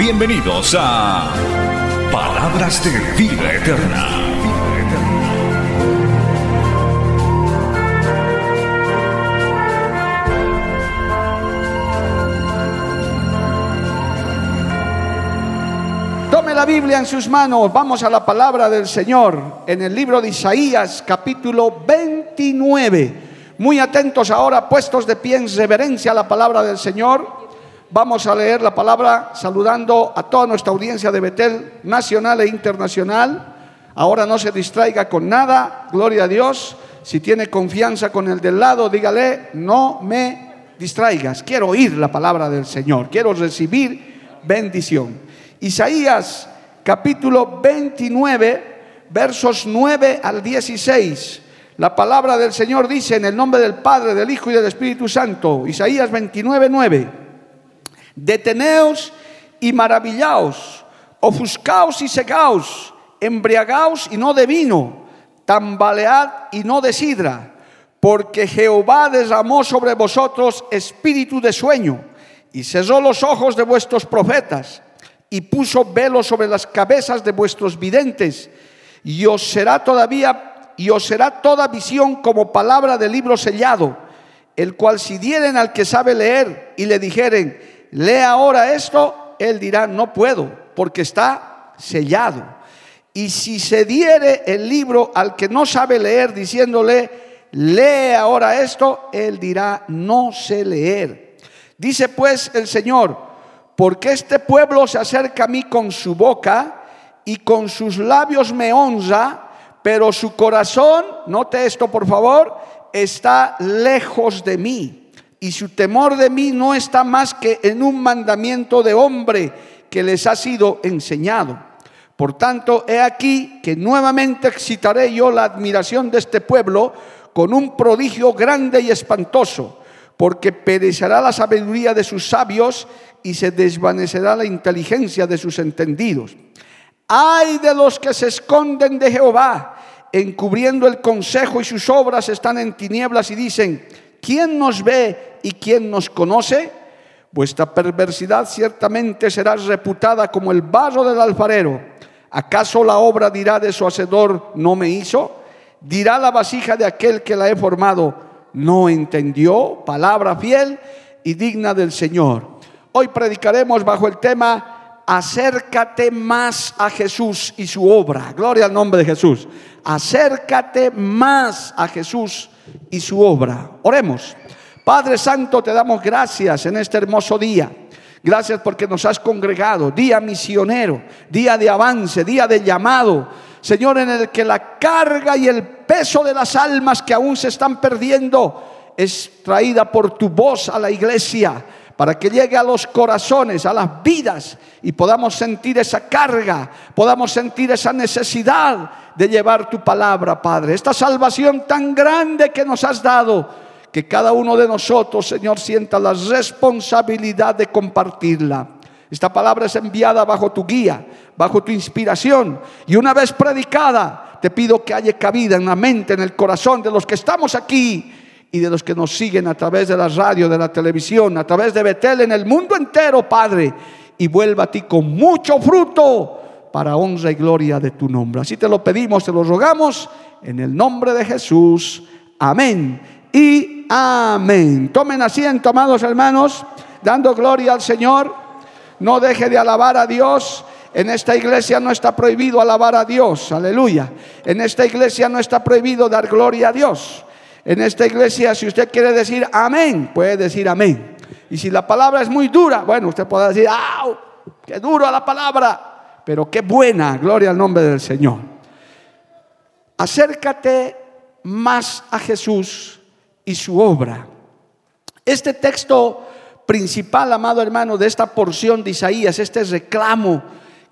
Bienvenidos a Palabras de Vida Eterna. Tome la Biblia en sus manos, vamos a la palabra del Señor en el libro de Isaías capítulo 29. Muy atentos ahora, puestos de pie en reverencia a la palabra del Señor. Vamos a leer la palabra saludando a toda nuestra audiencia de Betel nacional e internacional. Ahora no se distraiga con nada, gloria a Dios. Si tiene confianza con el del lado, dígale, no me distraigas. Quiero oír la palabra del Señor, quiero recibir bendición. Isaías capítulo 29, versos 9 al 16. La palabra del Señor dice en el nombre del Padre, del Hijo y del Espíritu Santo, Isaías 29, 9. Deteneos y maravillaos, ofuscaos y cegaos, embriagaos y no de vino, tambalead y no de sidra, porque Jehová derramó sobre vosotros espíritu de sueño y cerró los ojos de vuestros profetas y puso velo sobre las cabezas de vuestros videntes, y os será todavía, y os será toda visión como palabra de libro sellado, el cual si dieren al que sabe leer y le dijeren, lee ahora esto, él dirá, no puedo, porque está sellado. Y si se diere el libro al que no sabe leer, diciéndole, lee ahora esto, él dirá, no sé leer. Dice pues el Señor, porque este pueblo se acerca a mí con su boca y con sus labios me honra, pero su corazón, note esto por favor, está lejos de mí. Y su temor de mí no está más que en un mandamiento de hombre que les ha sido enseñado. Por tanto, he aquí que nuevamente excitaré yo la admiración de este pueblo con un prodigio grande y espantoso, porque perecerá la sabiduría de sus sabios y se desvanecerá la inteligencia de sus entendidos. Ay de los que se esconden de Jehová, encubriendo el consejo y sus obras están en tinieblas y dicen, ¿quién nos ve y quién nos conoce? Vuestra perversidad ciertamente será reputada como el barro del alfarero. ¿Acaso la obra dirá de su hacedor, no me hizo? Dirá la vasija de aquel que la he formado, no entendió, palabra fiel y digna del Señor. Hoy predicaremos bajo el tema Acércate más a Jesús y su obra. Gloria al nombre de Jesús. Acércate más a Jesús y su obra. Oremos. Padre Santo, te damos gracias en este hermoso día. Gracias porque nos has congregado, día misionero, día de avance, día de llamado. Señor, en el que la carga y el peso de las almas que aún se están perdiendo es traída por tu voz a la iglesia para que llegue a los corazones, a las vidas y podamos sentir esa carga, podamos sentir esa necesidad de llevar tu palabra, Padre. Esta salvación tan grande que nos has dado, que cada uno de nosotros, Señor, sienta la responsabilidad de compartirla. Esta palabra es enviada bajo tu guía, bajo tu inspiración y una vez predicada, te pido que haya cabida en la mente, en el corazón de los que estamos aquí y de los que nos siguen a través de la radio, de la televisión, a través de Betel en el mundo entero, Padre, y vuelva a ti con mucho fruto para honra y gloria de tu nombre. Así te lo pedimos, te lo rogamos en el nombre de Jesús. Amén y amén. Tomen asiento, amados hermanos, dando gloria al Señor. No deje de alabar a Dios. En esta iglesia no está prohibido alabar a Dios, aleluya. En esta iglesia no está prohibido dar gloria a Dios. En esta iglesia, si usted quiere decir amén, puede decir amén. Y si la palabra es muy dura, bueno, usted puede decir, ¡ah! ¡Qué duro la palabra! Pero qué buena, gloria al nombre del Señor. Acércate más a Jesús y su obra. Este texto principal, amado hermano, de esta porción de Isaías, este reclamo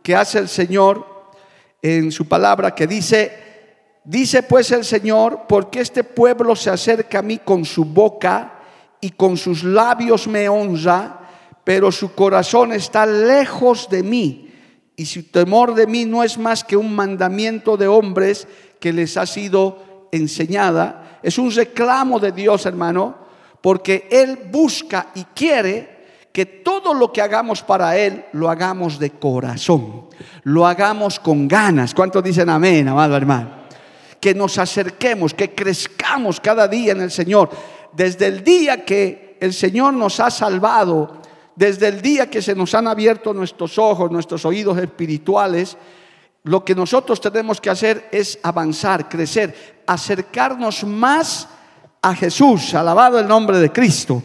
que hace el Señor en su palabra, que dice, dice pues el Señor, porque este pueblo se acerca a mí con su boca y con sus labios me honra, pero su corazón está lejos de mí y su temor de mí no es más que un mandamiento de hombres que les ha sido enseñada. Es un reclamo de Dios, hermano, porque Él busca y quiere que todo lo que hagamos para Él lo hagamos de corazón, lo hagamos con ganas. ¿Cuántos dicen amén, amado hermano? Que nos acerquemos, que crezcamos cada día en el Señor. Desde el día que el Señor nos ha salvado, desde el día que se nos han abierto nuestros ojos, nuestros oídos espirituales, lo que nosotros tenemos que hacer es avanzar, crecer, acercarnos más a Jesús, alabado el nombre de Cristo.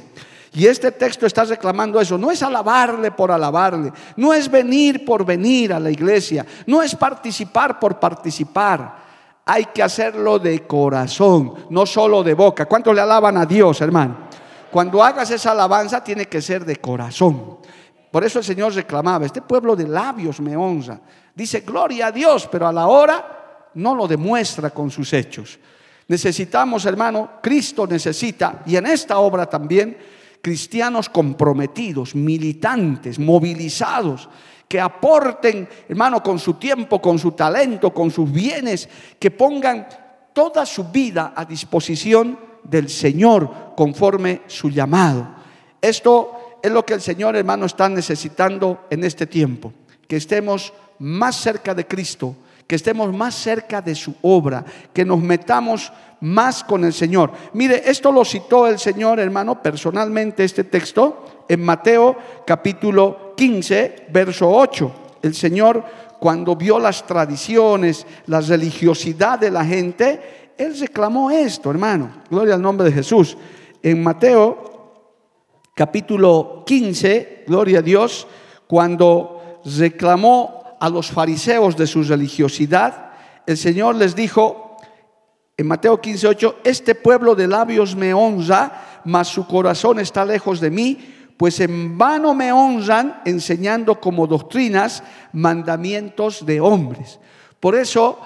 Y este texto está reclamando eso. No es alabarle por alabarle. No es venir por venir a la iglesia. No es participar por participar. Hay que hacerlo de corazón, no solo de boca. ¿Cuántos le alaban a Dios, hermano? Cuando hagas esa alabanza tiene que ser de corazón. Por eso el Señor reclamaba, este pueblo de labios me honra. Dice, gloria a Dios, pero a la hora no lo demuestra con sus hechos. Necesitamos, hermano, Cristo necesita, y en esta obra también, cristianos comprometidos, militantes, movilizados, que aporten, hermano, con su tiempo, con su talento, con sus bienes, que pongan toda su vida a disposición del Señor conforme su llamado. Esto es lo que el Señor, hermano, está necesitando en este tiempo. Que estemos más cerca de Cristo, que estemos más cerca de su obra, que nos metamos más con el Señor. Mire, esto lo citó el Señor, hermano, personalmente este texto en Mateo capítulo 15, verso 8. El Señor cuando vio las tradiciones, la religiosidad de la gente, él reclamó esto, hermano. Gloria al nombre de Jesús. En Mateo capítulo 15, gloria a Dios, cuando reclamó a los fariseos de su religiosidad, el Señor les dijo en Mateo 15, 8, este pueblo de labios me honra, mas su corazón está lejos de mí, pues en vano me honran enseñando como doctrinas mandamientos de hombres. Por eso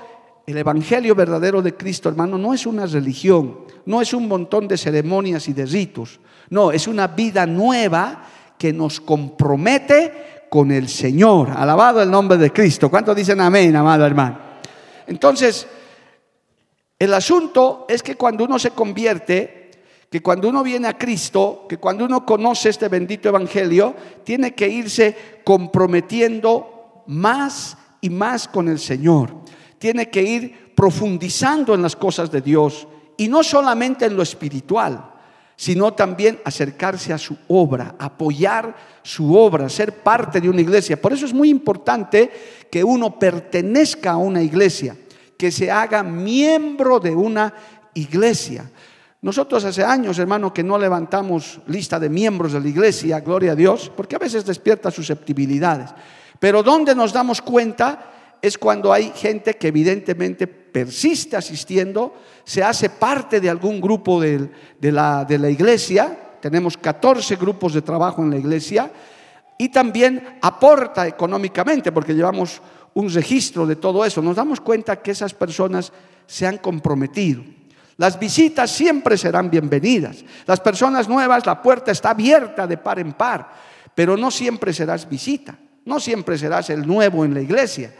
el Evangelio verdadero de Cristo, hermano, no es una religión, no es un montón de ceremonias y de ritos, no, es una vida nueva que nos compromete con el Señor. Alabado el nombre de Cristo. ¿Cuántos dicen amén, amado hermano? Entonces, el asunto es que cuando uno se convierte, que cuando uno viene a Cristo, que cuando uno conoce este bendito Evangelio, tiene que irse comprometiendo más y más con el Señor tiene que ir profundizando en las cosas de Dios y no solamente en lo espiritual, sino también acercarse a su obra, apoyar su obra, ser parte de una iglesia. Por eso es muy importante que uno pertenezca a una iglesia, que se haga miembro de una iglesia. Nosotros hace años, hermano, que no levantamos lista de miembros de la iglesia, gloria a Dios, porque a veces despierta susceptibilidades. Pero donde nos damos cuenta es cuando hay gente que evidentemente persiste asistiendo, se hace parte de algún grupo de, la, iglesia, tenemos 14 grupos de trabajo en la iglesia, y también aporta económicamente, porque llevamos un registro de todo eso, nos damos cuenta que esas personas se han comprometido. Las visitas siempre serán bienvenidas. Las personas nuevas, la puerta está abierta de par en par, pero no siempre serás visita, no siempre serás el nuevo en la iglesia.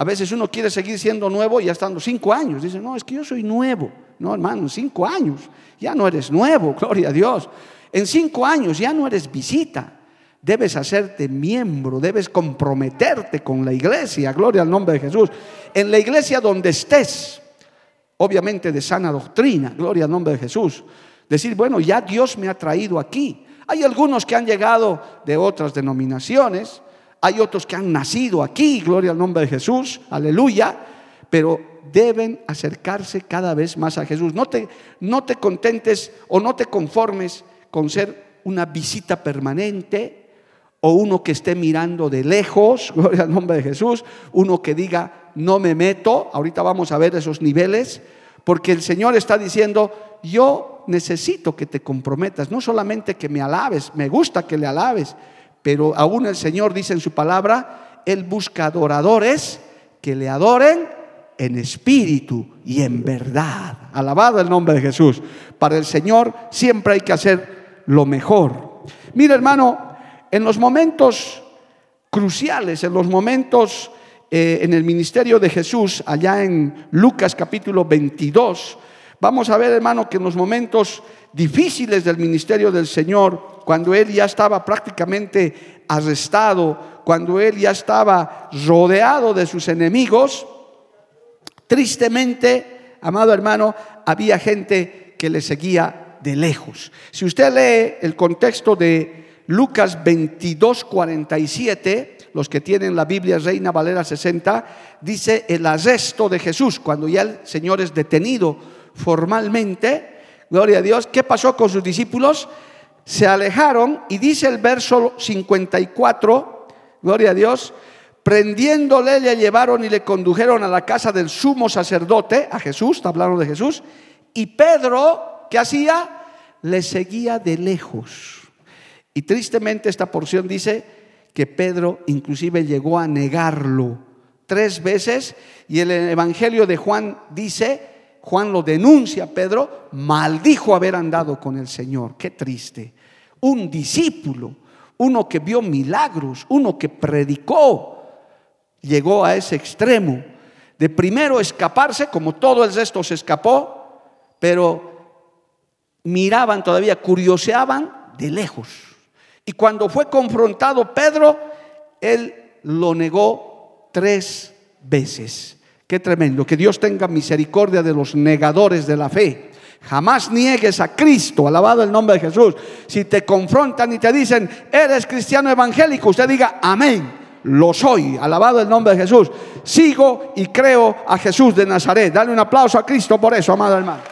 A veces uno quiere seguir siendo nuevo y estando cinco años. Dice, no, es que yo soy nuevo. No, hermano, cinco años ya no eres nuevo, gloria a Dios. En cinco años ya no eres visita. Debes hacerte miembro, debes comprometerte con la iglesia, gloria al nombre de Jesús. En la iglesia donde estés, obviamente de sana doctrina, gloria al nombre de Jesús. Decir, bueno, ya Dios me ha traído aquí. Hay algunos que han llegado de otras denominaciones, hay otros que han nacido aquí, gloria al nombre de Jesús, aleluya, pero deben acercarse cada vez más a Jesús. No te, no te contentes o no te conformes con ser una visita permanente o uno que esté mirando de lejos, gloria al nombre de Jesús, uno que diga, no me meto, ahorita vamos a ver esos niveles, porque el Señor está diciendo, yo necesito que te comprometas, no solamente que me alabes, me gusta que le alabes, pero aún el Señor dice en su palabra, Él busca adoradores que le adoren en espíritu y en verdad. Alabado el nombre de Jesús. Para el Señor siempre hay que hacer lo mejor. Mira hermano, en los momentos cruciales, en los momentos eh, en el ministerio de Jesús, allá en Lucas capítulo 22, vamos a ver hermano que en los momentos difíciles del ministerio del Señor, cuando Él ya estaba prácticamente arrestado, cuando Él ya estaba rodeado de sus enemigos, tristemente, amado hermano, había gente que le seguía de lejos. Si usted lee el contexto de Lucas 22, 47, los que tienen la Biblia Reina Valera 60, dice el arresto de Jesús, cuando ya el Señor es detenido formalmente, gloria a Dios, ¿qué pasó con sus discípulos? Se alejaron y dice el verso 54, gloria a Dios, prendiéndole le llevaron y le condujeron a la casa del sumo sacerdote, a Jesús, está de Jesús, y Pedro, ¿qué hacía? Le seguía de lejos. Y tristemente esta porción dice que Pedro inclusive llegó a negarlo tres veces y el Evangelio de Juan dice Juan lo denuncia, Pedro maldijo haber andado con el Señor. Qué triste. Un discípulo, uno que vio milagros, uno que predicó, llegó a ese extremo de primero escaparse, como todo el resto se escapó, pero miraban todavía, curioseaban de lejos. Y cuando fue confrontado Pedro, él lo negó tres veces. Qué tremendo. Que Dios tenga misericordia de los negadores de la fe. Jamás niegues a Cristo, alabado el nombre de Jesús. Si te confrontan y te dicen, eres cristiano evangélico, usted diga, amén, lo soy, alabado el nombre de Jesús. Sigo y creo a Jesús de Nazaret. Dale un aplauso a Cristo por eso, amado hermano.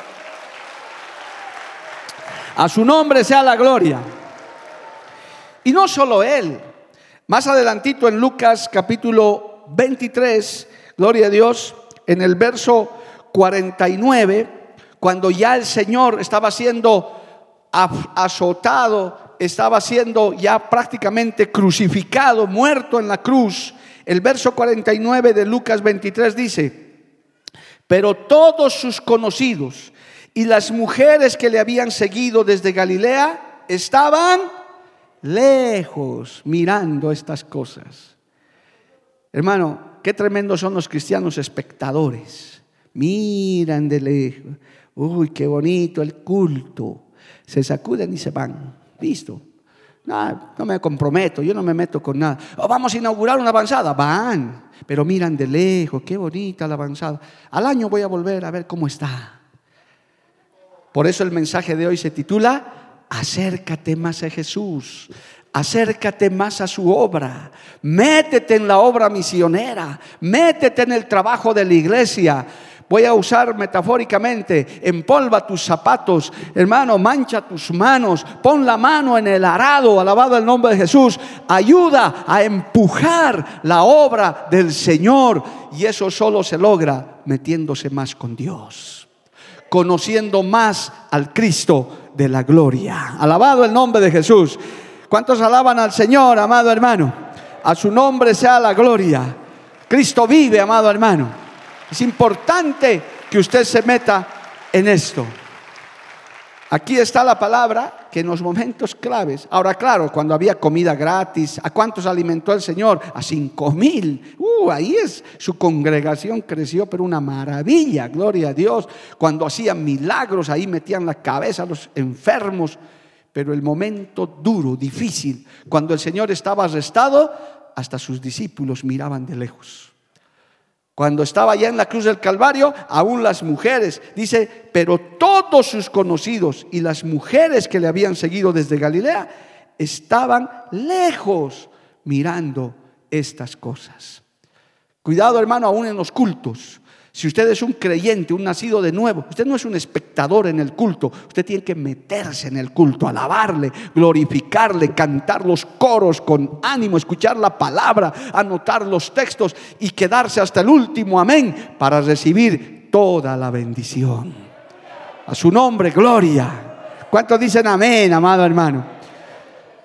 A su nombre sea la gloria. Y no solo él. Más adelantito en Lucas capítulo 23 Gloria a Dios. En el verso 49, cuando ya el Señor estaba siendo azotado, estaba siendo ya prácticamente crucificado, muerto en la cruz, el verso 49 de Lucas 23 dice, pero todos sus conocidos y las mujeres que le habían seguido desde Galilea estaban lejos mirando estas cosas. Hermano, qué tremendos son los cristianos espectadores. Miran de lejos. Uy, qué bonito el culto. Se sacuden y se van. Listo. No, no me comprometo, yo no me meto con nada. Oh, vamos a inaugurar una avanzada. Van, pero miran de lejos. Qué bonita la avanzada. Al año voy a volver a ver cómo está. Por eso el mensaje de hoy se titula Acércate más a Jesús acércate más a su obra, métete en la obra misionera, métete en el trabajo de la iglesia. Voy a usar metafóricamente, empolva tus zapatos, hermano, mancha tus manos, pon la mano en el arado, alabado el nombre de Jesús, ayuda a empujar la obra del Señor. Y eso solo se logra metiéndose más con Dios, conociendo más al Cristo de la gloria. Alabado el nombre de Jesús. ¿Cuántos alaban al Señor, amado hermano? A su nombre sea la gloria. Cristo vive, amado hermano. Es importante que usted se meta en esto. Aquí está la palabra que en los momentos claves, ahora claro, cuando había comida gratis, ¿a cuántos alimentó el Señor? A cinco mil. Uh, ahí es, su congregación creció, pero una maravilla, gloria a Dios. Cuando hacían milagros, ahí metían la cabeza a los enfermos. Pero el momento duro, difícil, cuando el Señor estaba arrestado, hasta sus discípulos miraban de lejos. Cuando estaba ya en la cruz del Calvario, aún las mujeres, dice, pero todos sus conocidos y las mujeres que le habían seguido desde Galilea estaban lejos mirando estas cosas. Cuidado hermano, aún en los cultos. Si usted es un creyente, un nacido de nuevo, usted no es un espectador en el culto, usted tiene que meterse en el culto, alabarle, glorificarle, cantar los coros con ánimo, escuchar la palabra, anotar los textos y quedarse hasta el último amén para recibir toda la bendición. A su nombre, gloria. ¿Cuántos dicen amén, amado hermano?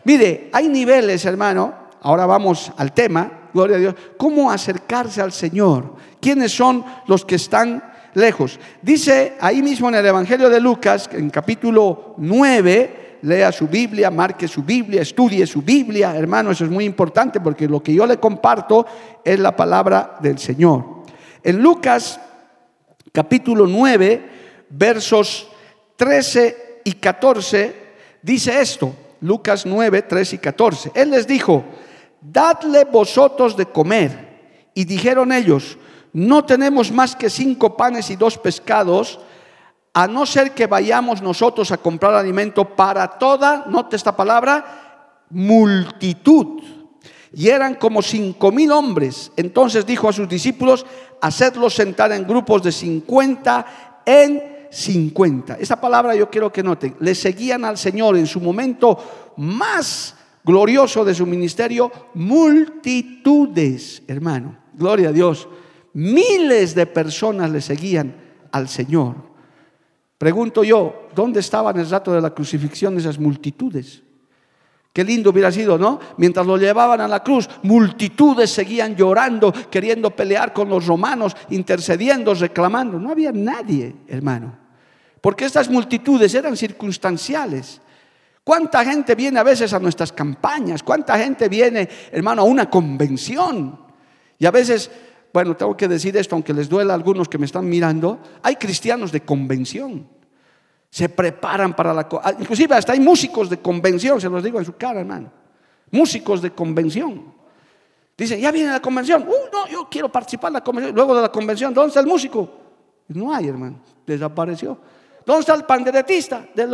Mire, hay niveles, hermano. Ahora vamos al tema, gloria a Dios. ¿Cómo acercarse al Señor? ¿Quiénes son los que están lejos? Dice ahí mismo en el Evangelio de Lucas, en capítulo 9, lea su Biblia, marque su Biblia, estudie su Biblia, hermano, eso es muy importante porque lo que yo le comparto es la palabra del Señor. En Lucas capítulo 9, versos 13 y 14, dice esto, Lucas 9, 13 y 14. Él les dijo, dadle vosotros de comer. Y dijeron ellos, no tenemos más que cinco panes y dos pescados, a no ser que vayamos nosotros a comprar alimento para toda, note esta palabra, multitud. Y eran como cinco mil hombres. Entonces dijo a sus discípulos, hacedlos sentar en grupos de cincuenta en cincuenta. Esa palabra yo quiero que noten. Le seguían al Señor en su momento más glorioso de su ministerio, multitudes, hermano. Gloria a Dios. Miles de personas le seguían al Señor. Pregunto yo, ¿dónde estaban el rato de la crucifixión esas multitudes? Qué lindo hubiera sido, ¿no? Mientras lo llevaban a la cruz, multitudes seguían llorando, queriendo pelear con los romanos, intercediendo, reclamando. No había nadie, hermano. Porque estas multitudes eran circunstanciales. ¿Cuánta gente viene a veces a nuestras campañas? ¿Cuánta gente viene, hermano, a una convención? Y a veces bueno, tengo que decir esto, aunque les duela a algunos que me están mirando, hay cristianos de convención. Se preparan para la... Ah, inclusive hasta hay músicos de convención, se los digo en su cara, hermano. Músicos de convención. Dicen, ya viene la convención. Uh, no, yo quiero participar en la convención. Luego de la convención, ¿dónde está el músico? No hay, hermano. Desapareció. ¿Dónde está el panderetista? De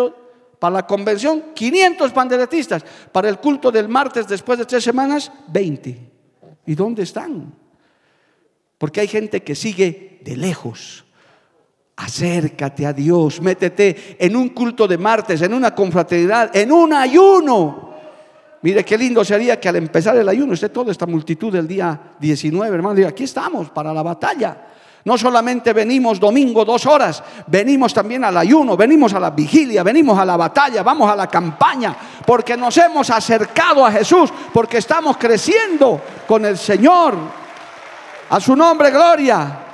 para la convención, 500 panderetistas. Para el culto del martes, después de tres semanas, 20. ¿Y dónde están? Porque hay gente que sigue de lejos. Acércate a Dios, métete en un culto de martes, en una confraternidad, en un ayuno. Mire qué lindo sería que al empezar el ayuno, esté toda esta multitud del día 19, hermano, diga, aquí estamos para la batalla. No solamente venimos domingo dos horas, venimos también al ayuno, venimos a la vigilia, venimos a la batalla, vamos a la campaña, porque nos hemos acercado a Jesús, porque estamos creciendo con el Señor. A su nombre, gloria.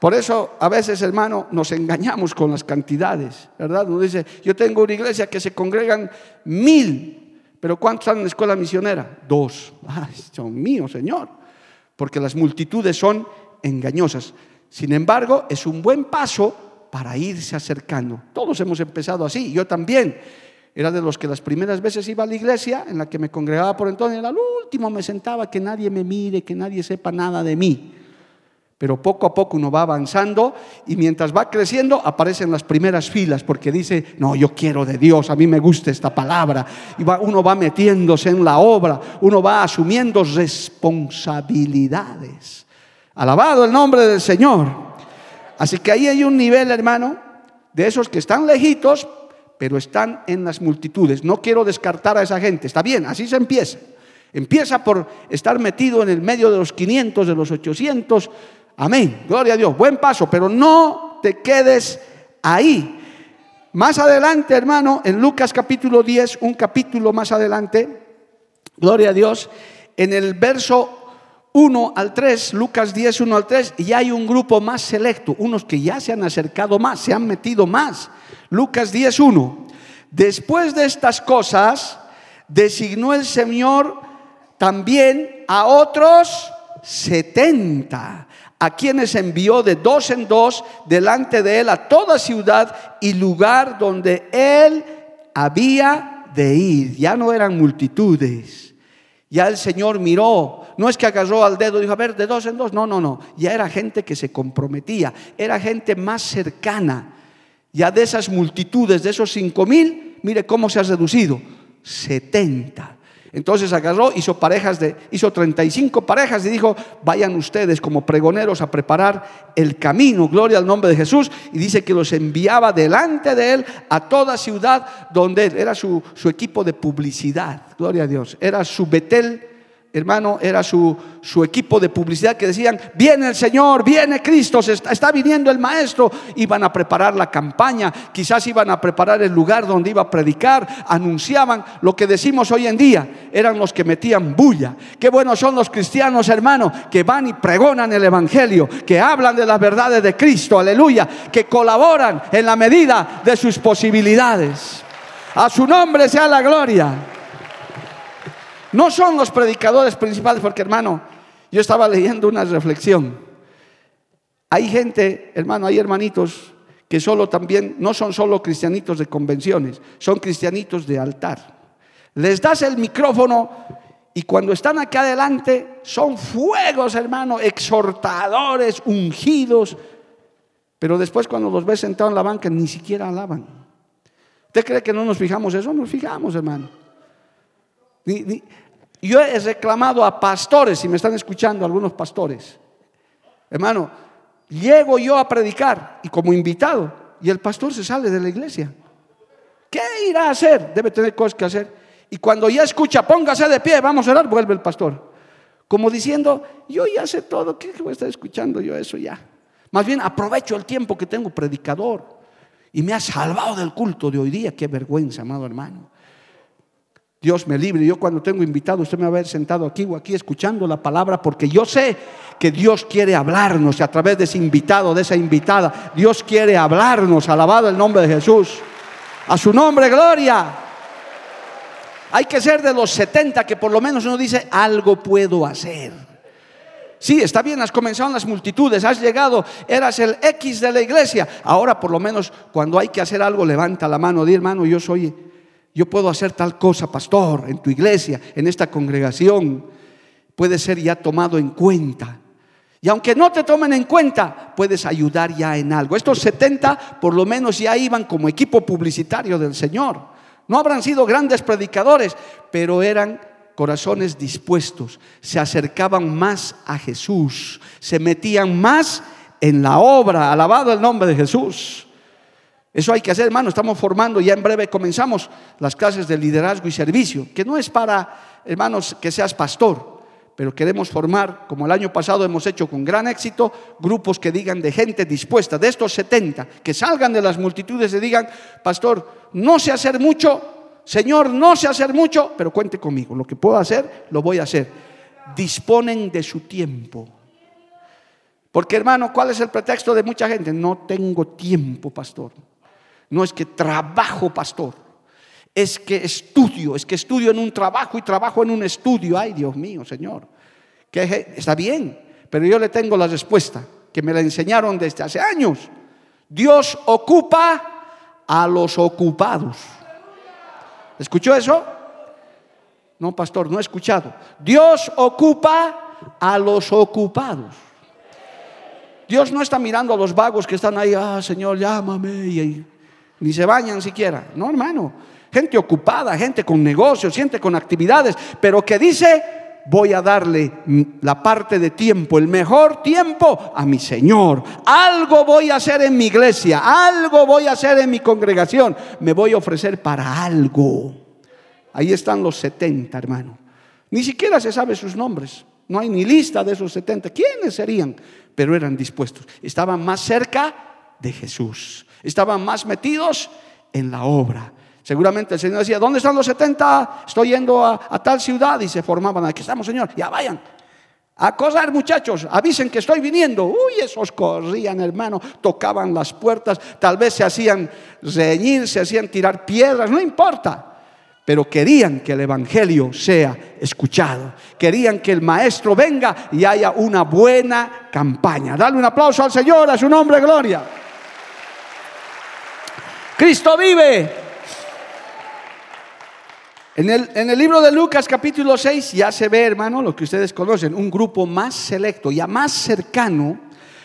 Por eso a veces, hermano, nos engañamos con las cantidades, ¿verdad? Uno dice, yo tengo una iglesia que se congregan mil, pero ¿cuántos están en la escuela misionera? Dos. Ay, son míos, Señor. Porque las multitudes son engañosas. Sin embargo, es un buen paso para irse acercando. Todos hemos empezado así, yo también. Era de los que las primeras veces iba a la iglesia, en la que me congregaba por entonces, y al último me sentaba que nadie me mire, que nadie sepa nada de mí. Pero poco a poco uno va avanzando y mientras va creciendo aparecen las primeras filas porque dice, no, yo quiero de Dios, a mí me gusta esta palabra. Y uno va metiéndose en la obra, uno va asumiendo responsabilidades. Alabado el nombre del Señor. Así que ahí hay un nivel, hermano, de esos que están lejitos, pero están en las multitudes. No quiero descartar a esa gente. Está bien, así se empieza. Empieza por estar metido en el medio de los 500, de los 800. Amén. Gloria a Dios. Buen paso, pero no te quedes ahí. Más adelante, hermano, en Lucas capítulo 10, un capítulo más adelante, gloria a Dios, en el verso 1 al 3, Lucas 10, 1 al 3, y hay un grupo más selecto, unos que ya se han acercado más, se han metido más. Lucas 10, 1. Después de estas cosas, designó el Señor también a otros 70, a quienes envió de dos en dos delante de él a toda ciudad y lugar donde él había de ir. Ya no eran multitudes ya el Señor miró, no es que agarró al dedo y dijo, a ver, de dos en dos, no, no, no, ya era gente que se comprometía, era gente más cercana. Ya de esas multitudes, de esos cinco mil, mire cómo se ha reducido, 70. Entonces agarró, hizo parejas de, hizo 35 parejas y dijo, vayan ustedes como pregoneros a preparar el camino, gloria al nombre de Jesús. Y dice que los enviaba delante de él a toda ciudad donde él era su, su equipo de publicidad, gloria a Dios, era su Betel hermano, era su, su, equipo de publicidad que decían, viene el Señor, viene Cristo, está, está, viniendo el Maestro. Iban a preparar la campaña, quizás iban a preparar el lugar donde iba a predicar, anunciaban lo que decimos hoy en día, eran los que metían bulla. Qué buenos son los cristianos, hermano, que van y pregonan el Evangelio, que hablan de las verdades de Cristo, aleluya, que colaboran en la medida de sus posibilidades. A su nombre sea la gloria. No son los predicadores principales, porque hermano, yo estaba leyendo una reflexión. Hay gente, hermano, hay hermanitos que solo también, no son solo cristianitos de convenciones, son cristianitos de altar. Les das el micrófono y cuando están aquí adelante son fuegos, hermano, exhortadores, ungidos. Pero después cuando los ves sentados en la banca ni siquiera alaban. ¿Usted cree que no nos fijamos eso? Nos fijamos, hermano. Yo he reclamado a pastores, si me están escuchando algunos pastores, hermano, llego yo a predicar y como invitado y el pastor se sale de la iglesia. ¿Qué irá a hacer? Debe tener cosas que hacer. Y cuando ya escucha, póngase de pie, vamos a orar, vuelve el pastor. Como diciendo, yo ya sé todo, ¿qué voy a estar escuchando yo eso ya? Más bien aprovecho el tiempo que tengo predicador y me ha salvado del culto de hoy día. Qué vergüenza, amado hermano. Dios me libre. Yo cuando tengo invitado, usted me va a ver sentado aquí o aquí escuchando la palabra, porque yo sé que Dios quiere hablarnos a través de ese invitado, de esa invitada. Dios quiere hablarnos. Alabado el nombre de Jesús. A su nombre, gloria. Hay que ser de los 70 que por lo menos uno dice, algo puedo hacer. Sí, está bien, has comenzado en las multitudes, has llegado, eras el X de la iglesia. Ahora por lo menos cuando hay que hacer algo, levanta la mano, di hermano, yo soy yo puedo hacer tal cosa, pastor, en tu iglesia, en esta congregación. Puede ser ya tomado en cuenta. Y aunque no te tomen en cuenta, puedes ayudar ya en algo. Estos 70 por lo menos ya iban como equipo publicitario del Señor. No habrán sido grandes predicadores, pero eran corazones dispuestos. Se acercaban más a Jesús. Se metían más en la obra. Alabado el nombre de Jesús. Eso hay que hacer, hermano. Estamos formando, ya en breve comenzamos las clases de liderazgo y servicio, que no es para, hermanos, que seas pastor, pero queremos formar, como el año pasado hemos hecho con gran éxito, grupos que digan de gente dispuesta, de estos 70, que salgan de las multitudes y digan, pastor, no sé hacer mucho, Señor, no sé hacer mucho, pero cuente conmigo, lo que puedo hacer, lo voy a hacer. Disponen de su tiempo. Porque hermano, ¿cuál es el pretexto de mucha gente? No tengo tiempo, pastor. No es que trabajo, pastor. Es que estudio, es que estudio en un trabajo y trabajo en un estudio. Ay, Dios mío, Señor. Que está bien, pero yo le tengo la respuesta que me la enseñaron desde hace años. Dios ocupa a los ocupados. ¿Escuchó eso? No, pastor, no he escuchado. Dios ocupa a los ocupados. Dios no está mirando a los vagos que están ahí, ah, Señor, llámame. Y ni se bañan siquiera. No, hermano. Gente ocupada, gente con negocios, gente con actividades, pero que dice, voy a darle la parte de tiempo, el mejor tiempo a mi Señor. Algo voy a hacer en mi iglesia, algo voy a hacer en mi congregación, me voy a ofrecer para algo. Ahí están los 70, hermano. Ni siquiera se sabe sus nombres. No hay ni lista de esos 70. ¿Quiénes serían? Pero eran dispuestos. Estaban más cerca de Jesús estaban más metidos en la obra. Seguramente el Señor decía, ¿dónde están los 70? Estoy yendo a, tal ciudad y se formaban, aquí estamos Señor, ya vayan. A cosar muchachos, avisen que estoy viniendo. Uy, esos corrían, hermano, tocaban las puertas, tal vez se hacían reñir, se hacían tirar piedras, no importa. Pero querían que el Evangelio sea escuchado. Querían que el Maestro venga y haya una buena campaña. Dale un aplauso al Señor, a su nombre, gloria. Cristo vive. En el, libro de Lucas capítulo 6 ya se ve, hermano, lo que ustedes conocen, un grupo más selecto, ya más cercano.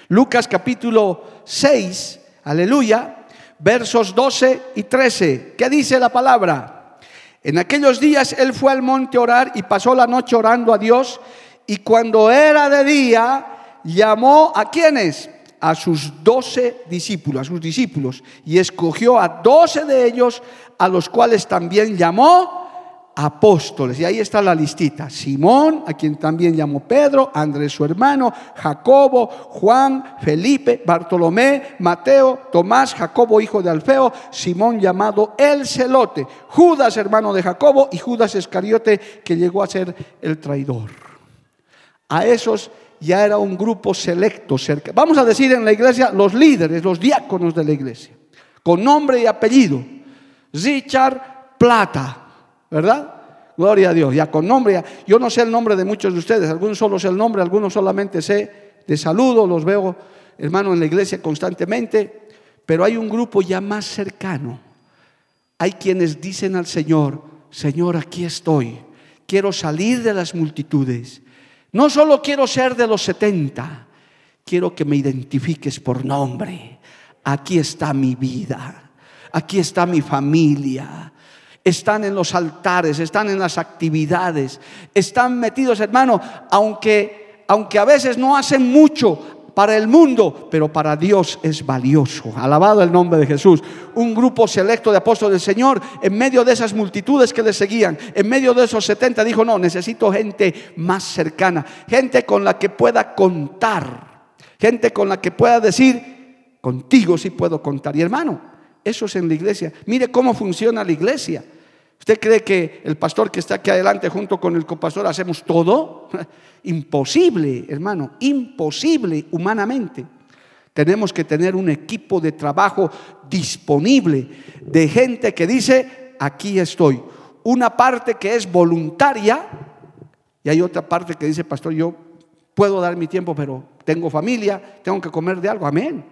Lucas capítulo 6, aleluya, versos 12 y 13. ¿Qué dice la palabra? En aquellos días él fue al monte a orar y pasó la noche orando a Dios y cuando era de día llamó a quienes? A sus doce discípulos, a sus discípulos, y escogió a doce de ellos, a los cuales también llamó apóstoles. Y ahí está la listita. Simón, a quien también llamó Pedro, Andrés su hermano, Jacobo, Juan, Felipe, Bartolomé, Mateo, Tomás, Jacobo hijo de Alfeo, Simón llamado el celote, Judas hermano de Jacobo y Judas Iscariote que llegó a ser el traidor. A esos ya era un grupo selecto. Vamos a decir en la iglesia los líderes, los diáconos de la iglesia, con nombre y apellido. Richard Plata, ¿verdad? Gloria a Dios, ya con nombre. yo no sé el nombre de muchos de ustedes, algunos solo sé el nombre, algunos solamente sé de saludo, los veo, hermano, en la iglesia constantemente, pero hay un grupo ya más cercano. Hay quienes dicen al Señor, Señor, aquí estoy, quiero salir de las multitudes. No solo quiero ser de los 70, quiero que me identifiques por nombre. Aquí está mi vida, aquí está mi familia, están en los altares, están en las actividades, están metidos, hermano, aunque, aunque a veces no hacen mucho para el mundo, pero para Dios es valioso. Alabado el nombre de Jesús. Un grupo selecto de apóstoles del Señor, en medio de esas multitudes que le seguían, en medio de esos 70, dijo, no, necesito gente más cercana, gente con la que pueda contar, gente con la que pueda decir, contigo sí puedo contar. Y hermano, eso es en la iglesia. Mire cómo funciona la iglesia. ¿Usted cree que el pastor que está aquí adelante junto con el copastor hacemos todo? Imposible, hermano, imposible humanamente. Tenemos que tener un equipo de trabajo disponible de gente que dice, aquí estoy. Una parte que es voluntaria y hay otra parte que dice, pastor, yo puedo dar mi tiempo, pero tengo familia, tengo que comer de algo. Amén.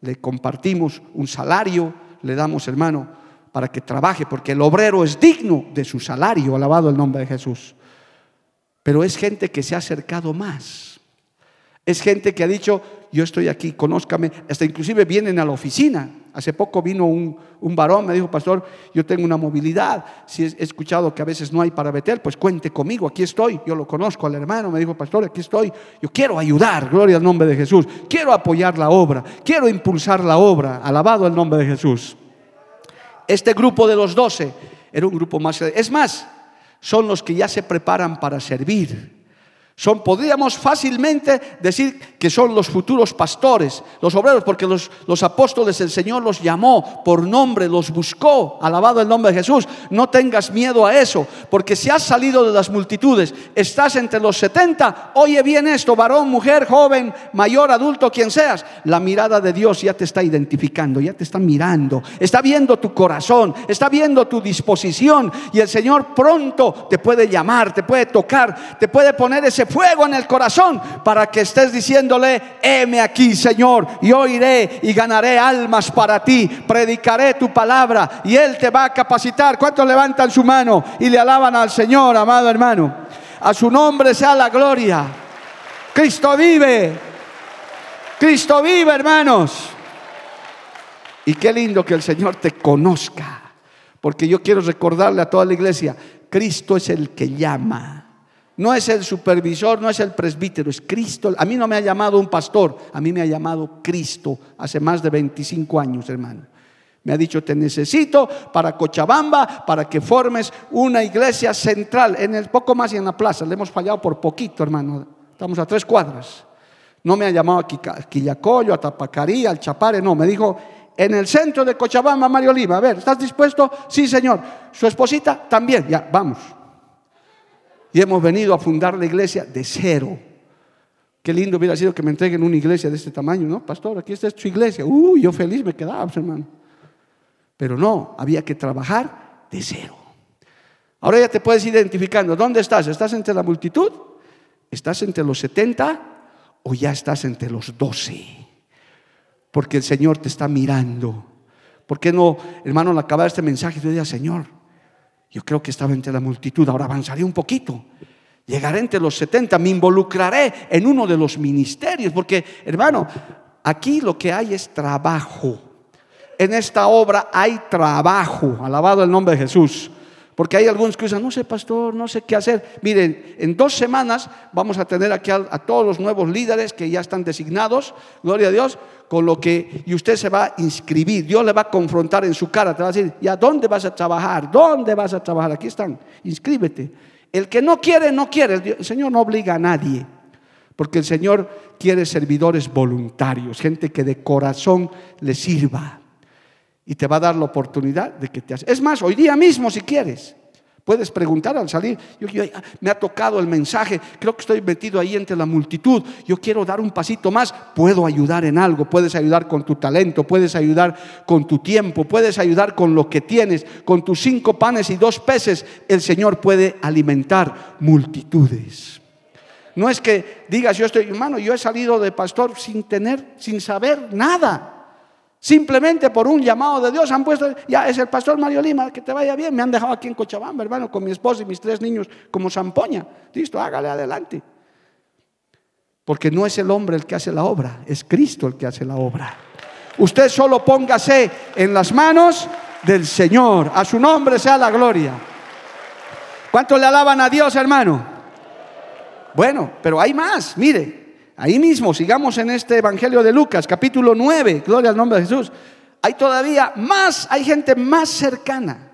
Le compartimos un salario, le damos, hermano, para que trabaje, porque el obrero es digno de su salario, alabado el nombre de Jesús. Pero es gente que se ha acercado más. Es gente que ha dicho, yo estoy aquí, conózcame. Hasta inclusive vienen a la oficina. Hace poco vino un, varón, me dijo, pastor, yo tengo una movilidad. Si he escuchado que a veces no hay para Betel, pues cuente conmigo, aquí estoy. Yo lo conozco al hermano, me dijo, pastor, aquí estoy. Yo quiero ayudar, gloria al nombre de Jesús. Quiero apoyar la obra, quiero impulsar la obra. Alabado el nombre de Jesús. Este grupo de los doce era un grupo más... Es más, son los que ya se preparan para servir. Podríamos fácilmente decir que son los futuros pastores, los obreros, porque los, los, apóstoles el Señor los llamó por nombre, los buscó, alabado el nombre de Jesús. No tengas miedo a eso, porque si has salido de las multitudes, estás entre los 70, oye bien esto, varón, mujer, joven, mayor, adulto, quien seas, la mirada de Dios ya te está identificando, ya te está mirando, está viendo tu corazón, está viendo tu disposición y el Señor pronto te puede llamar, te puede tocar, te puede poner ese fuego en el corazón para que estés diciéndole, heme aquí, Señor, yo iré y ganaré almas para ti, predicaré tu palabra y Él te va a capacitar. ¿Cuántos levantan su mano y le alaban al Señor, amado hermano? A su nombre sea la gloria. Cristo vive. Cristo vive, hermanos. Y qué lindo que el Señor te conozca. Porque yo quiero recordarle a toda la iglesia, Cristo es el que llama. No es el supervisor, no es el presbítero, es Cristo. A mí no me ha llamado un pastor, a mí me ha llamado Cristo hace más de 25 años, hermano. Me ha dicho, te necesito para Cochabamba, para que formes una iglesia central, en el poco más y en la plaza. Le hemos fallado por poquito, hermano. Estamos a tres cuadras. No me ha llamado a Quillacoyo, a Tapacarí, al Chapare, no. Me dijo, en el centro de Cochabamba, Mario Oliva. A ver, ¿estás dispuesto? Sí, señor. Su esposita también. Ya, vamos. Y hemos venido a fundar la iglesia de cero. Qué lindo hubiera sido que me entreguen una iglesia de este tamaño, ¿no? Pastor, aquí está su iglesia. Uy, yo feliz me quedaba, pues, hermano. Pero no, había que trabajar de cero. Ahora ya te puedes ir identificando. ¿Dónde estás? ¿Estás entre la multitud? ¿Estás entre los 70? ¿O ya estás entre los 12? Porque el Señor te está mirando. ¿Por qué no, hermano, al acabar este mensaje, tú digas, Señor, yo creo que estaba entre la multitud, ahora avanzaré un poquito. Llegaré entre los 70, me involucraré en uno de los ministerios, porque hermano, aquí lo que hay es trabajo. En esta obra hay trabajo, alabado el nombre de Jesús. Porque hay algunos que usan, no sé, pastor, no sé qué hacer. Miren, en dos semanas vamos a tener aquí a, a, todos los nuevos líderes que ya están designados, gloria a Dios, con lo que, y usted se va a inscribir. Dios le va a confrontar en su cara, te va a decir, ¿ya dónde vas a trabajar? ¿Dónde vas a trabajar? Aquí están, inscríbete. El que no quiere, no quiere. El Señor no obliga a nadie. Porque el Señor quiere servidores voluntarios, gente que de corazón le sirva y te va a dar la oportunidad de que te hagas. Es más, hoy día mismo si quieres, puedes preguntar al salir, yo, me ha tocado el mensaje, creo que estoy metido ahí entre la multitud, yo quiero dar un pasito más, puedo ayudar en algo, puedes ayudar con tu talento, puedes ayudar con tu tiempo, puedes ayudar con lo que tienes, con tus cinco panes y dos peces, el Señor puede alimentar multitudes. No es que digas, yo estoy, hermano, yo he salido de pastor sin tener, sin saber nada. Simplemente por un llamado de Dios han puesto, ya es el pastor Mario Lima, que te vaya bien. Me han dejado aquí en Cochabamba, hermano, con mi esposa y mis tres niños como zampoña. Listo, hágale adelante. Porque no es el hombre el que hace la obra, es Cristo el que hace la obra. Usted solo póngase en las manos del Señor. A su nombre sea la gloria. ¿Cuánto le alaban a Dios, hermano? Bueno, pero hay más, mire. Ahí mismo, sigamos en este Evangelio de Lucas, capítulo 9, gloria al nombre de Jesús. Hay todavía más, hay gente más cercana.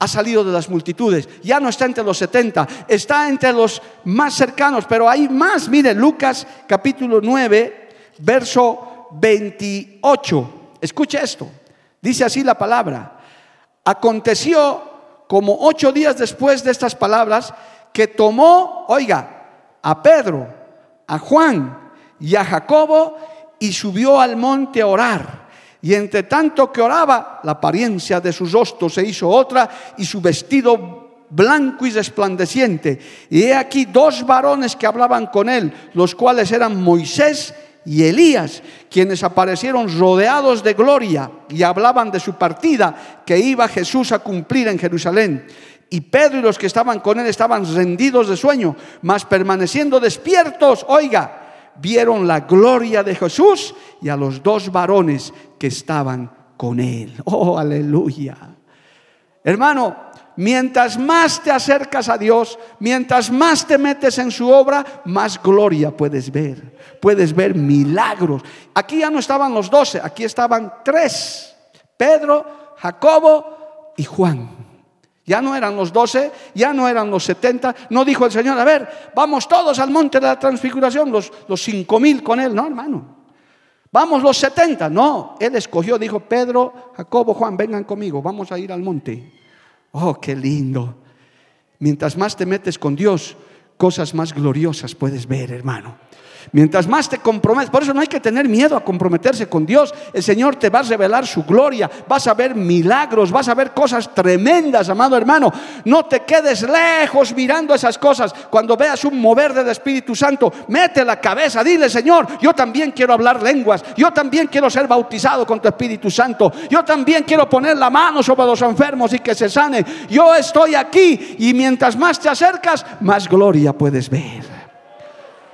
Ha salido de las multitudes, ya no está entre los 70, está entre los más cercanos, pero hay más. Mire, Lucas capítulo 9, verso 28. Escuche esto. Dice así la palabra. Aconteció como ocho días después de estas palabras que tomó, oiga, a Pedro, a Juan y a Jacobo y subió al monte a orar. Y entre tanto que oraba, la apariencia de sus rostros se hizo otra y su vestido blanco y resplandeciente. Y he aquí dos varones que hablaban con él, los cuales eran Moisés y Elías, quienes aparecieron rodeados de gloria y hablaban de su partida que iba Jesús a cumplir en Jerusalén. Y Pedro y los que estaban con él estaban rendidos de sueño, mas permaneciendo despiertos, oiga, vieron la gloria de Jesús y a los dos varones que estaban con él. Oh, aleluya. Hermano, mientras más te acercas a Dios, mientras más te metes en su obra, más gloria puedes ver. Puedes ver milagros. Aquí ya no estaban los doce, aquí estaban tres. Pedro, Jacobo y Juan. Ya no eran los doce, ya no eran los setenta. No dijo el Señor, a ver, vamos todos al monte de la transfiguración, los, los cinco mil con él. No, hermano. Vamos los setenta. No, él escogió, dijo Pedro, Jacobo, Juan, vengan conmigo, vamos a ir al monte. Oh, qué lindo. Mientras más te metes con Dios, cosas más gloriosas puedes ver, hermano. Mientras más te comprometes, por eso no hay que tener miedo a comprometerse con Dios. El Señor te va a revelar su gloria, vas a ver milagros, vas a ver cosas tremendas, amado hermano. No te quedes lejos mirando esas cosas. Cuando veas un mover del Espíritu Santo, mete la cabeza, dile, Señor, yo también quiero hablar lenguas, yo también quiero ser bautizado con tu Espíritu Santo, yo también quiero poner la mano sobre los enfermos y que se sane. Yo estoy aquí y mientras más te acercas, más gloria puedes ver.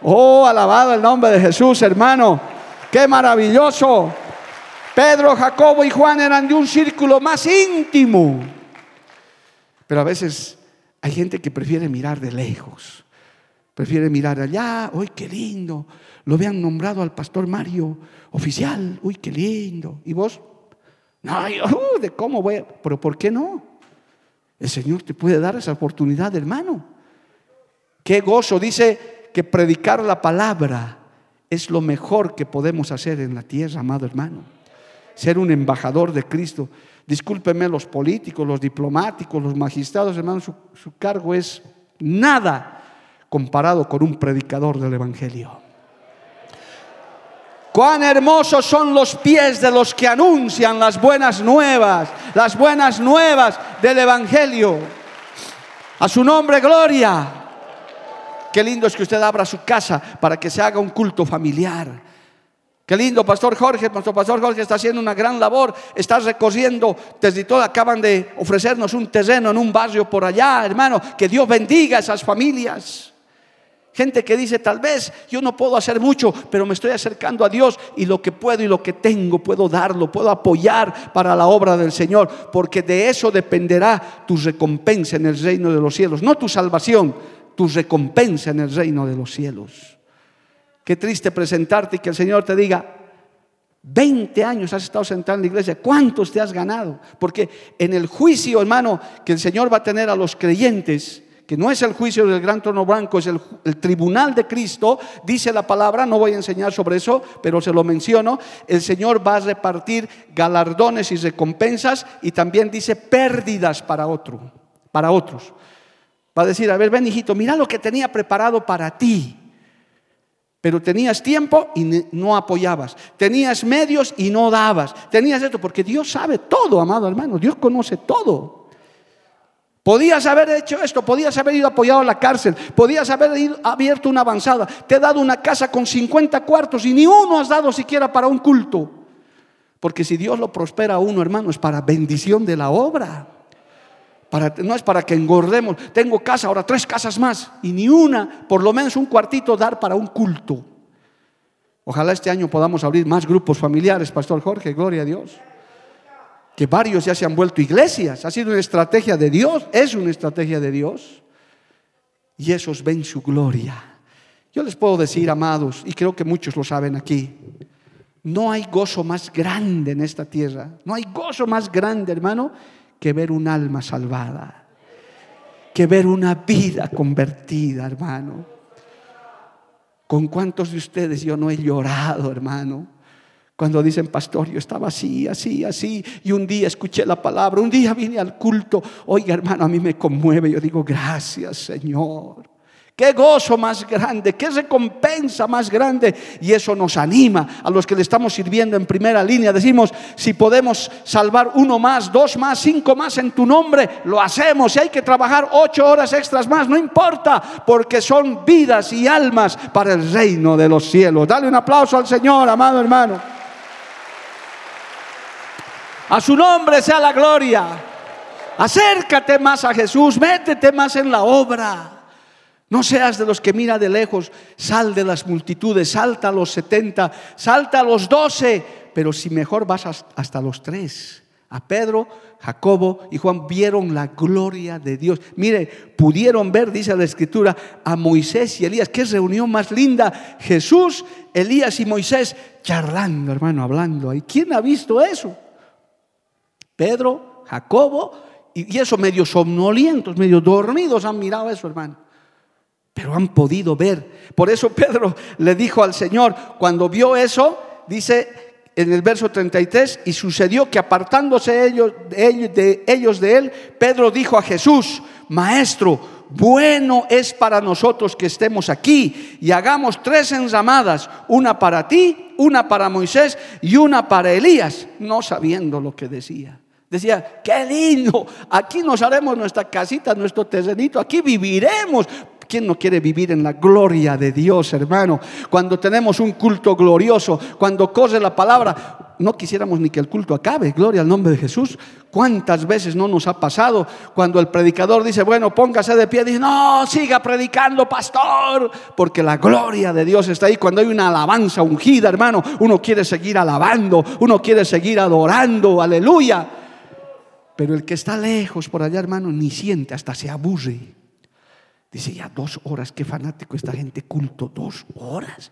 Oh, alabado el nombre de Jesús, hermano. Qué maravilloso. Pedro, Jacobo y Juan eran de un círculo más íntimo. Pero a veces hay gente que prefiere mirar de lejos. Prefiere mirar allá. Uy, qué lindo. Lo habían nombrado al pastor Mario oficial. Uy, qué lindo. ¿Y vos? No, uh, de cómo voy. Pero ¿por qué no? El Señor te puede dar esa oportunidad, hermano. Qué gozo. Dice que predicar la palabra es lo mejor que podemos hacer en la tierra, amado hermano. Ser un embajador de Cristo. Discúlpeme los políticos, los diplomáticos, los magistrados, hermano, su, su cargo es nada comparado con un predicador del Evangelio. Cuán hermosos son los pies de los que anuncian las buenas nuevas, las buenas nuevas del Evangelio. A su nombre, gloria. Qué lindo es que usted abra su casa para que se haga un culto familiar. Qué lindo, Pastor Jorge, Pastor Jorge está haciendo una gran labor, está recorriendo, desde todo acaban de ofrecernos un terreno en un barrio por allá, hermano, que Dios bendiga a esas familias. Gente que dice, tal vez yo no puedo hacer mucho, pero me estoy acercando a Dios y lo que puedo y lo que tengo puedo darlo, puedo apoyar para la obra del Señor, porque de eso dependerá tu recompensa en el reino de los cielos, no tu salvación, tu recompensa en el reino de los cielos. Qué triste presentarte y que el Señor te diga, 20 años has estado sentado en la iglesia, ¿cuántos te has ganado? Porque en el juicio, hermano, que el Señor va a tener a los creyentes, que no es el juicio del gran trono blanco, es el, tribunal de Cristo, dice la palabra, no voy a enseñar sobre eso, pero se lo menciono, el Señor va a repartir galardones y recompensas y también dice pérdidas para otro, para otros. A decir, a ver, ven hijito, mira lo que tenía preparado para ti. Pero tenías tiempo y no apoyabas. Tenías medios y no dabas. Tenías esto, porque Dios sabe todo, amado hermano. Dios conoce todo. Podías haber hecho esto, podías haber ido apoyado a la cárcel, podías haber ido, abierto una avanzada. Te he dado una casa con 50 cuartos y ni uno has dado siquiera para un culto. Porque si Dios lo prospera a uno, hermano, es para bendición de la obra no es para que engordemos. Tengo casa, ahora tres casas más. Y ni una, por lo menos un cuartito dar para un culto. Ojalá este año podamos abrir más grupos familiares, Pastor Jorge, gloria a Dios. Que varios ya se han vuelto iglesias. Ha sido una estrategia de Dios, es una estrategia de Dios. Y esos ven su gloria. Yo les puedo decir, amados, y creo que muchos lo saben aquí, no hay gozo más grande en esta tierra. No hay gozo más grande, hermano, que ver un alma salvada, que ver una vida convertida, hermano. ¿Con cuántos de ustedes yo no he llorado, hermano? Cuando dicen, pastor, yo estaba así, así, así, y un día escuché la palabra, un día vine al culto, oiga, hermano, a mí me conmueve, yo digo, gracias, Señor. Qué gozo más grande, qué recompensa más grande. Y eso nos anima a los que le estamos sirviendo en primera línea. Decimos, si podemos salvar uno más, dos más, cinco más en tu nombre, lo hacemos. Si hay que trabajar ocho horas extras más, no importa, porque son vidas y almas para el reino de los cielos. Dale un aplauso al Señor, amado hermano. A su nombre sea la gloria. Acércate más a Jesús, métete más en la obra. No seas de los que mira de lejos, sal de las multitudes, salta a los 70, salta a los 12, pero si mejor vas hasta los tres. A Pedro, Jacobo y Juan vieron la gloria de Dios. Mire, pudieron ver, dice la escritura, a Moisés y Elías. Qué reunión más linda. Jesús, Elías y Moisés charlando, hermano, hablando ahí. ¿Quién ha visto eso? Pedro, Jacobo y eso medio somnolientos, medio dormidos han mirado eso, hermano pero han podido ver. Por eso Pedro le dijo al Señor, cuando vio eso, dice en el verso 33, y sucedió que apartándose ellos de, ellos de él, Pedro dijo a Jesús, Maestro, bueno es para nosotros que estemos aquí y hagamos tres ensamadas, una para ti, una para Moisés y una para Elías, no sabiendo lo que decía. Decía, qué lindo, aquí nos haremos nuestra casita, nuestro terrenito, aquí viviremos, ¿Quién no quiere vivir en la gloria de Dios, hermano? Cuando tenemos un culto glorioso, cuando corre la palabra, no quisiéramos ni que el culto acabe, gloria al nombre de Jesús. ¿Cuántas veces no nos ha pasado cuando el predicador dice, bueno, póngase de pie, dice, no, siga predicando, pastor, porque la gloria de Dios está ahí. Cuando hay una alabanza ungida, hermano, uno quiere seguir alabando, uno quiere seguir adorando, aleluya. Pero el que está lejos por allá, hermano, ni siente, hasta se aburre. Dice, ya dos horas, qué fanático esta gente culto, dos horas.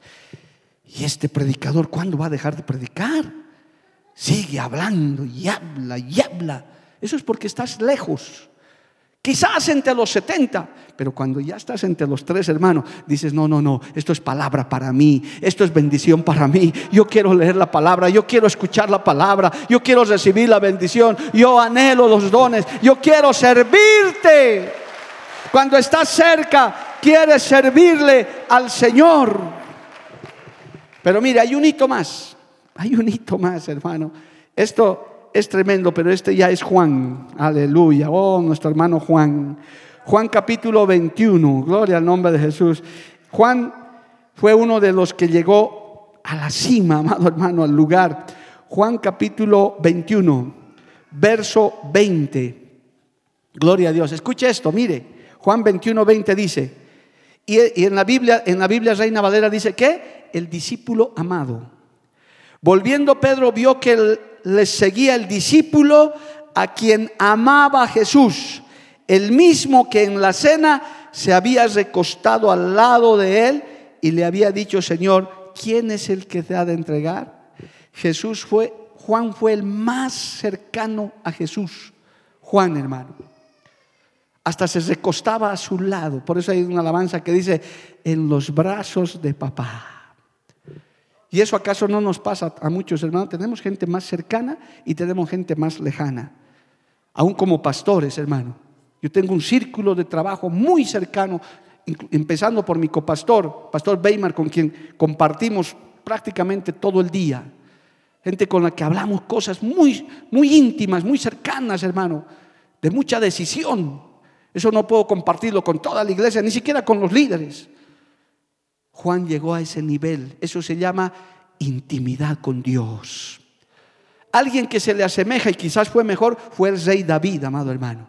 Y este predicador, ¿cuándo va a dejar de predicar? Sigue hablando y habla y habla. Eso es porque estás lejos. Quizás entre los 70, pero cuando ya estás entre los tres hermanos, dices, no, no, no, esto es palabra para mí, esto es bendición para mí, yo quiero leer la palabra, yo quiero escuchar la palabra, yo quiero recibir la bendición, yo anhelo los dones, yo quiero servirte. Cuando estás cerca, quieres servirle al Señor. Pero mire, hay un hito más. Hay un hito más, hermano. Esto es tremendo, pero este ya es Juan. Aleluya. Oh, nuestro hermano Juan. Juan capítulo 21. Gloria al nombre de Jesús. Juan fue uno de los que llegó a la cima, amado hermano, al lugar. Juan capítulo 21, verso 20. Gloria a Dios. Escuche esto, mire. Juan 21, 20 dice, Y, en la Biblia, en la Biblia Reina Valera dice que el discípulo amado. Volviendo Pedro vio que le seguía el discípulo a quien amaba Jesús, el mismo que en la cena se había recostado al lado de él y le había dicho, Señor, ¿quién es el que te ha de entregar? Jesús fue, Juan fue el más cercano a Jesús. Juan, hermano. Hasta se recostaba a su lado. Por eso hay una alabanza que dice, en los brazos de papá. ¿Y eso acaso no nos pasa a muchos hermanos? Tenemos gente más cercana y tenemos gente más lejana. Aún como pastores, hermano. Yo tengo un círculo de trabajo muy cercano, empezando por mi copastor, Pastor Weimar, con quien compartimos prácticamente todo el día. Gente con la que hablamos cosas muy, muy íntimas, muy cercanas, hermano, de mucha decisión. Eso no puedo compartirlo con toda la iglesia, ni siquiera con los líderes. Juan llegó a ese nivel. Eso se llama intimidad con Dios. Alguien que se le asemeja y quizás fue mejor fue el rey David, amado hermano.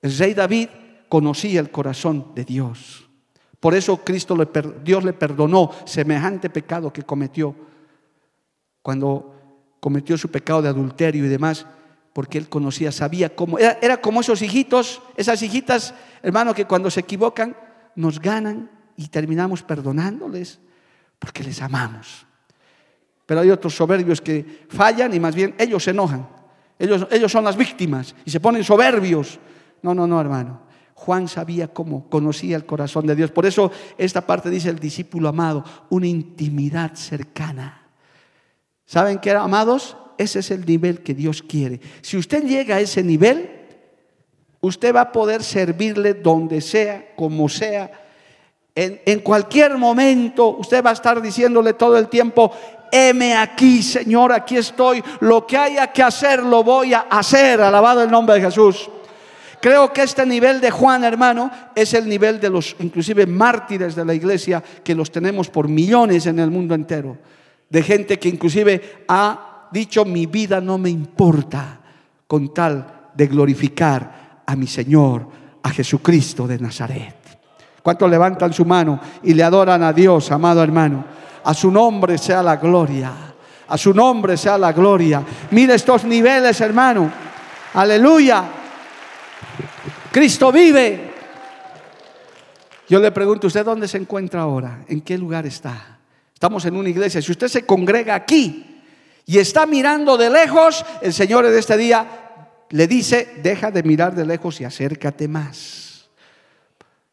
El rey David conocía el corazón de Dios. Por eso Cristo Dios le perdonó semejante pecado que cometió cuando cometió su pecado de adulterio y demás, porque él conocía, sabía cómo. Era, era como esos hijitos, esas hijitas, hermano, que cuando se equivocan nos ganan y terminamos perdonándoles porque les amamos. Pero hay otros soberbios que fallan y más bien ellos se enojan. Ellos, ellos son las víctimas y se ponen soberbios. No, no, no, hermano. Juan sabía cómo, conocía el corazón de Dios. Por eso esta parte dice el discípulo amado, una intimidad cercana. ¿Saben qué, amados? Ese es el nivel que Dios quiere. Si usted llega a ese nivel, usted va a poder servirle donde sea, como sea. En, en cualquier momento usted va a estar diciéndole todo el tiempo, heme aquí, Señor, aquí estoy. Lo que haya que hacer, lo voy a hacer. Alabado el nombre de Jesús. Creo que este nivel de Juan, hermano, es el nivel de los inclusive mártires de la iglesia que los tenemos por millones en el mundo entero. De gente que inclusive ha dicho, mi vida no me importa con tal de glorificar a mi Señor, a Jesucristo de Nazaret. ¿Cuántos levantan su mano y le adoran a Dios, amado hermano? A su nombre sea la gloria. A su nombre sea la gloria. Mire estos niveles, hermano. Aleluya. Cristo vive. Yo le pregunto, ¿usted dónde se encuentra ahora? ¿En qué lugar está? Estamos en una iglesia. Si usted se congrega aquí y está mirando de lejos, el Señor en este día le dice, deja de mirar de lejos y acércate más.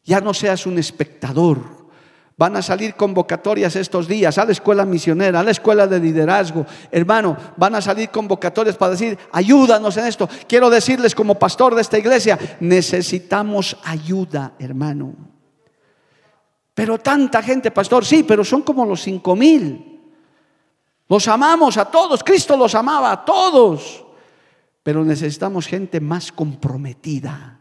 Ya no seas un espectador, Van a salir convocatorias estos días a la escuela misionera, a la escuela de liderazgo. Hermano, van a salir convocatorias para decir, ayúdanos en esto. Quiero decirles como pastor de esta iglesia, necesitamos ayuda, hermano. Pero tanta gente, pastor, sí, pero son como los cinco mil. Los amamos a todos, Cristo los amaba a todos. Pero necesitamos gente más comprometida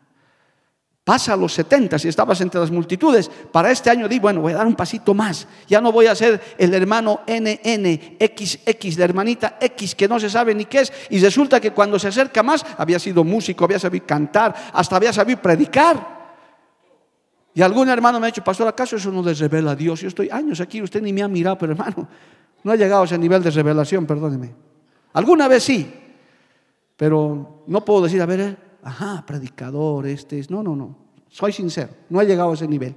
Pasa a los 70 si estabas entre las multitudes. Para este año di, bueno, voy a dar un pasito más. Ya no voy a ser el hermano NNXX, la hermanita X que no se sabe ni qué es. Y resulta que cuando se acerca más, había sido músico, había sabido cantar, hasta había sabido predicar. Y algún hermano me ha dicho, pastor, ¿acaso eso no les revela a Dios? Yo estoy años aquí, usted ni me ha mirado, pero hermano, no ha llegado a ese nivel de revelación, perdóneme. Alguna vez sí, pero no puedo decir, a ver, eh, ajá, predicador, este es. No, no, no. Soy sincero, no he llegado a ese nivel.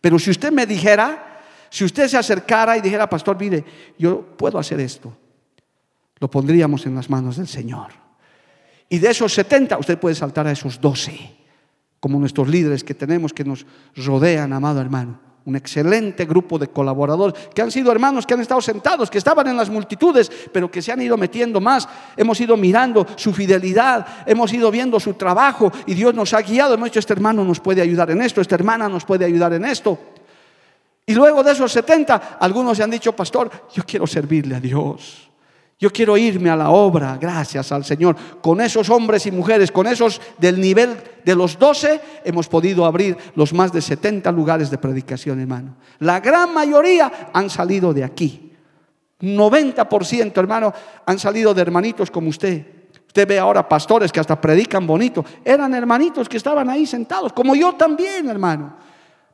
Pero si usted me dijera, si usted se acercara y dijera, pastor, mire, yo puedo hacer esto, lo pondríamos en las manos del Señor. Y de esos 70, usted puede saltar a esos 12, como nuestros líderes que tenemos que nos rodean, amado hermano un excelente grupo de colaboradores que han sido hermanos que han estado sentados, que estaban en las multitudes, pero que se han ido metiendo más. Hemos ido mirando su fidelidad, hemos ido viendo su trabajo y Dios nos ha guiado. Hemos dicho, este hermano nos puede ayudar en esto, esta hermana nos puede ayudar en esto. Y luego de esos 70, algunos se han dicho, pastor, yo quiero servirle a Dios. Yo quiero irme a la obra, gracias al Señor. Con esos hombres y mujeres, con esos del nivel de los 12, hemos podido abrir los más de 70 lugares de predicación, hermano. La gran mayoría han salido de aquí. 90%, hermano, han salido de hermanitos como usted. Usted ve ahora pastores que hasta predican bonito. Eran hermanitos que estaban ahí sentados, como yo también, hermano.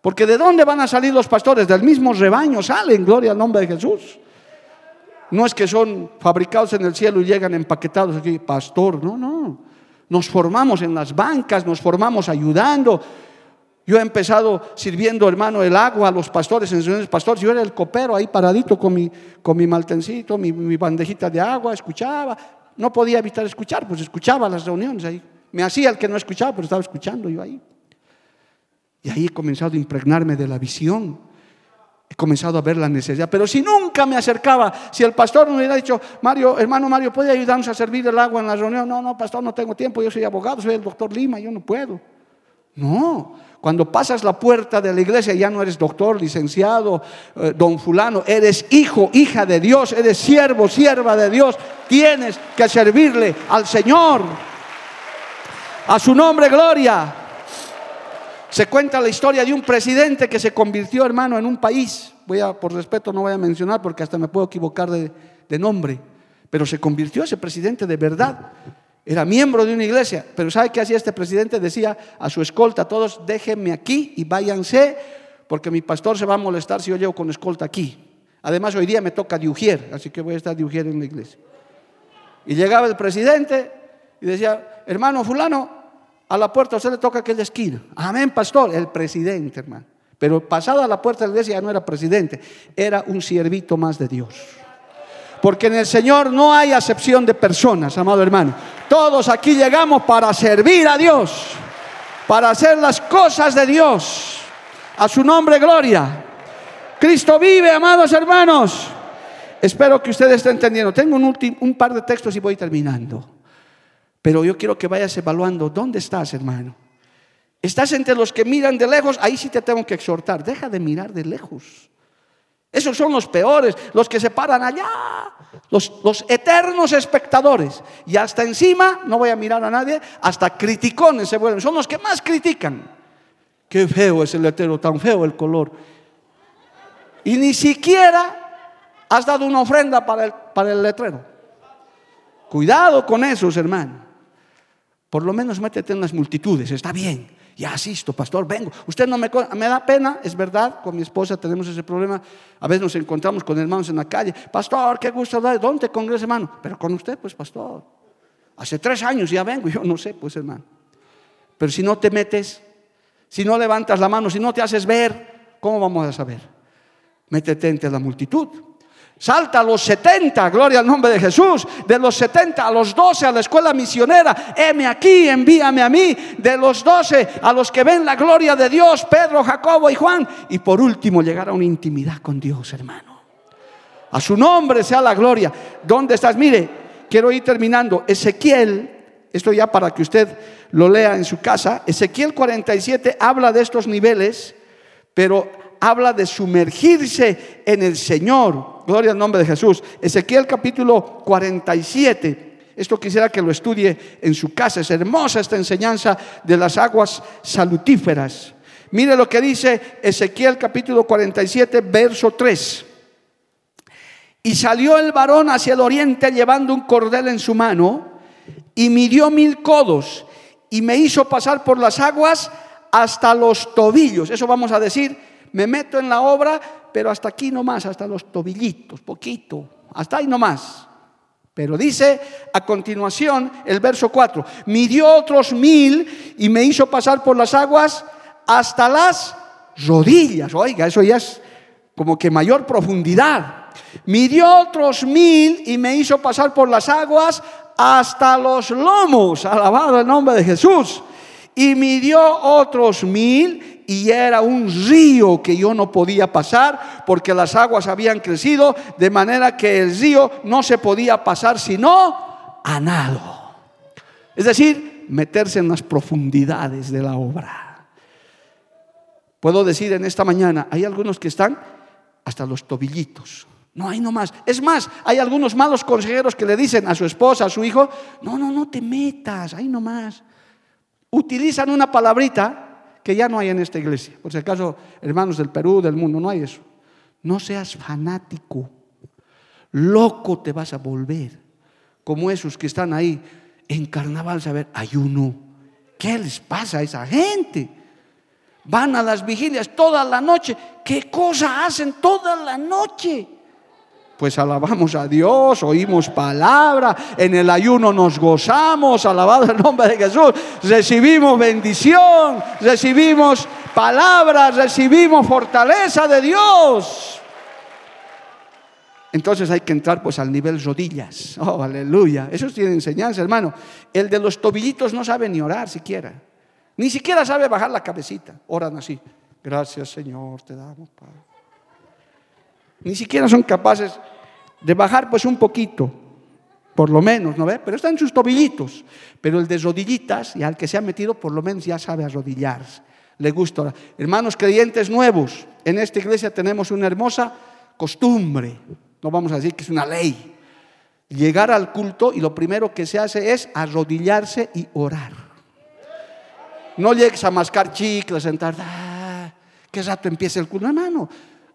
Porque ¿de dónde van a salir los pastores? Del mismo rebaño salen, gloria al nombre de Jesús. No es que son fabricados en el cielo y llegan empaquetados aquí, pastor, no, no. Nos formamos en las bancas, nos formamos ayudando. Yo he empezado sirviendo, hermano, el agua a los pastores, en señores pastores. Yo era el copero ahí paradito con mi, con mi maltencito, mi, mi bandejita de agua, escuchaba. No podía evitar escuchar, pues escuchaba las reuniones ahí. Me hacía el que no escuchaba, pero estaba escuchando yo ahí. Y ahí he comenzado a impregnarme de la visión. He comenzado a ver la necesidad. Pero si nunca me acercaba, si el pastor me hubiera dicho, Mario, hermano Mario, ¿puede ayudarnos a servir el agua en la reunión? No, no, pastor, no tengo tiempo, yo soy abogado, soy el doctor Lima, yo no puedo. No, cuando pasas la puerta de la iglesia ya no eres doctor, licenciado, eh, don fulano, eres hijo, hija de Dios, eres siervo, sierva de Dios, tienes que servirle al Señor. A su nombre, gloria. Se cuenta la historia de un presidente que se convirtió, hermano, en un país. Voy a, por respeto, no voy a mencionar porque hasta me puedo equivocar de, de nombre. Pero se convirtió ese presidente de verdad. Era miembro de una iglesia. Pero ¿sabe qué hacía este presidente? Decía a su escolta, todos déjenme aquí y váyanse, porque mi pastor se va a molestar si yo llego con escolta aquí. Además, hoy día me toca diugier, así que voy a estar diugier en la iglesia. Y llegaba el presidente y decía, hermano fulano, a la puerta usted le toca aquella esquina. Amén, pastor, el presidente, hermano. Pero pasado a la puerta de la iglesia ya no era presidente, era un siervito más de Dios. Porque en el Señor no hay acepción de personas, amado hermano. Todos aquí llegamos para servir a Dios, para hacer las cosas de Dios. A su nombre, gloria. Cristo vive, amados hermanos. Espero que ustedes estén entendiendo. Tengo un, un par de textos y voy terminando. Pero yo quiero que vayas evaluando dónde estás, hermano. Estás entre los que miran de lejos, ahí sí te tengo que exhortar. Deja de mirar de lejos. Esos son los peores, los que se paran allá, los, eternos espectadores. Y hasta encima, no voy a mirar a nadie, hasta criticones se vuelven. Son los que más critican. Qué feo es el letrero, tan feo el color. Y ni siquiera has dado una ofrenda para el, para el letrero. Cuidado con esos, hermanos. Por lo menos métete en las multitudes, está bien. Ya asisto, pastor, vengo. Usted no me, me da pena, es verdad, con mi esposa tenemos ese problema. A veces nos encontramos con hermanos en la calle. Pastor, qué gusto hablar. ¿Dónde te congresa, hermano? Pero con usted, pues, pastor. Hace tres años ya vengo, yo no sé, pues, hermano. Pero si no te metes, si no levantas la mano, si no te haces ver, ¿cómo vamos a saber? Métete entre la multitud. Salta a los 70, gloria al nombre de Jesús. De los 70 a los 12 a la escuela misionera. Heme aquí, envíame a mí. De los 12 a los que ven la gloria de Dios, Pedro, Jacobo y Juan. Y por último, llegar a una intimidad con Dios, hermano. A su nombre sea la gloria. ¿Dónde estás? Mire, quiero ir terminando. Ezequiel, esto ya para que usted lo lea en su casa. Ezequiel 47 habla de estos niveles, pero habla de sumergirse en el Señor. Gloria al nombre de Jesús. Ezequiel capítulo 47. Esto quisiera que lo estudie en su casa. Es hermosa esta enseñanza de las aguas salutíferas. Mire lo que dice Ezequiel capítulo 47, verso 3. Y salió el varón hacia el oriente llevando un cordel en su mano y midió mil codos y me hizo pasar por las aguas hasta los tobillos. Eso vamos a decir me meto en la obra, pero hasta aquí nomás, hasta los tobillitos, poquito, hasta ahí nomás. Pero dice a continuación el verso 4, midió otros mil y me hizo pasar por las aguas hasta las rodillas. Oiga, eso ya es como que mayor profundidad. Midió otros mil y me hizo pasar por las aguas hasta los lomos. Alabado el nombre de Jesús. Y midió otros mil y era un río que yo no podía pasar porque las aguas habían crecido, de manera que el río no se podía pasar sino a nado. Es decir, meterse en las profundidades de la obra. Puedo decir en esta mañana, hay algunos que están hasta los tobillitos. No hay no más. Es más, hay algunos malos consejeros que le dicen a su esposa, a su hijo, no, no, no te metas, ahí nomás. Utilizan una palabrita que ya no hay en esta iglesia. Por si acaso, hermanos del Perú, del mundo, no hay eso. No seas fanático. Loco te vas a volver. Como esos que están ahí en carnaval, saber, ayuno. ¿Qué les pasa a esa gente? van a las vigilias toda la noche. ¿Qué cosa hacen toda la noche? Pues alabamos a Dios, oímos palabra, en el ayuno nos gozamos, alabado el nombre de Jesús, recibimos bendición, recibimos palabras, recibimos fortaleza de Dios. Entonces hay que entrar pues al nivel rodillas. Oh, aleluya. Eso tiene enseñanza, hermano. El de los tobillitos no sabe ni orar siquiera. Ni siquiera sabe bajar la cabecita. Oran así. Gracias, Señor, te damos, Padre. Ni siquiera son capaces de bajar pues un poquito, por lo menos, ¿no ve? Pero están sus tobillitos. Pero el de rodillitas, y al que se ha metido, por lo menos ya sabe arrodillarse. Le gusta. Hermanos creyentes nuevos, en esta iglesia tenemos una hermosa costumbre no vamos a decir que es una ley. Llegar al culto y lo primero que se hace es arrodillarse y orar. No llegues a mascar chicles, sentar, ah, ¿qué rato empieza el culto?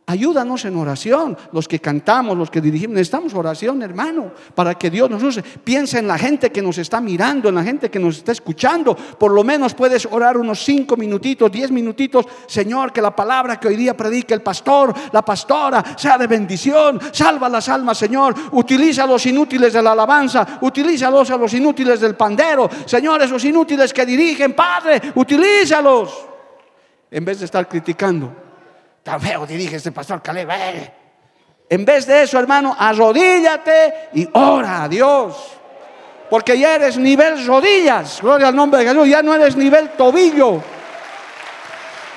Ayúdanos en oración, los que cantamos, los que dirigimos, necesitamos oración, hermano, para que Dios nos use. Piensa en la gente que nos está mirando, en la gente que nos está escuchando. Por lo menos puedes orar unos cinco minutitos, diez minutitos. Señor, que la palabra que hoy día predique el pastor, la pastora, sea de bendición. Salva las almas, Señor. Utiliza los inútiles de la alabanza, utilízalos a los inútiles del pandero. Señor, esos inútiles que dirigen, Padre, utilízalos. En vez de estar criticando. Tan feo dirige este pastor Caleb. Eh. En vez de eso, hermano, arrodíllate y ora a Dios. Porque ya eres nivel rodillas. Gloria al nombre de Jesús. Ya no eres nivel tobillo.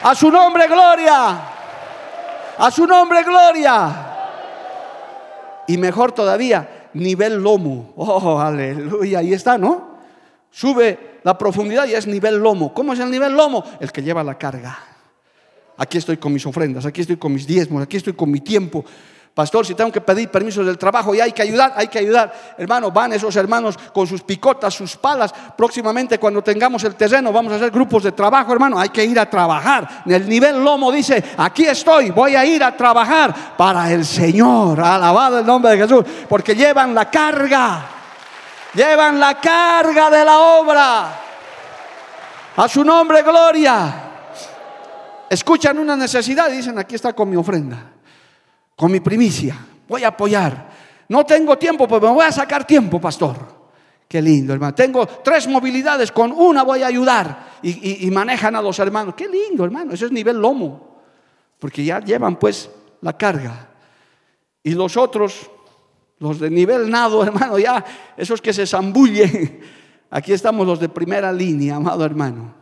A su nombre, gloria. A su nombre, gloria. Y mejor todavía, nivel lomo. Oh, aleluya. Ahí está, ¿no? Sube la profundidad y es nivel lomo. ¿Cómo es el nivel lomo? El que lleva la carga. Aquí estoy con mis ofrendas, aquí estoy con mis diezmos, aquí estoy con mi tiempo. Pastor, si tengo que pedir permiso del trabajo y hay que ayudar, hay que ayudar. Hermano, van esos hermanos con sus picotas, sus palas. Próximamente cuando tengamos el terreno vamos a hacer grupos de trabajo, hermano. Hay que ir a trabajar. En el nivel lomo dice, aquí estoy, voy a ir a trabajar para el Señor. Alabado el nombre de Jesús. Porque llevan la carga. Llevan la carga de la obra. A su nombre, gloria escuchan una necesidad y dicen, aquí está con mi ofrenda, con mi primicia, voy a apoyar. No tengo tiempo, pues me voy a sacar tiempo, pastor. Qué lindo, hermano. Tengo tres movilidades, con una voy a ayudar. Y, manejan a los hermanos. Qué lindo, hermano. Ese es nivel lomo. Porque ya llevan pues la carga. Y los otros, los de nivel nado, hermano, ya esos que se zambullen. Aquí estamos los de primera línea, amado hermano.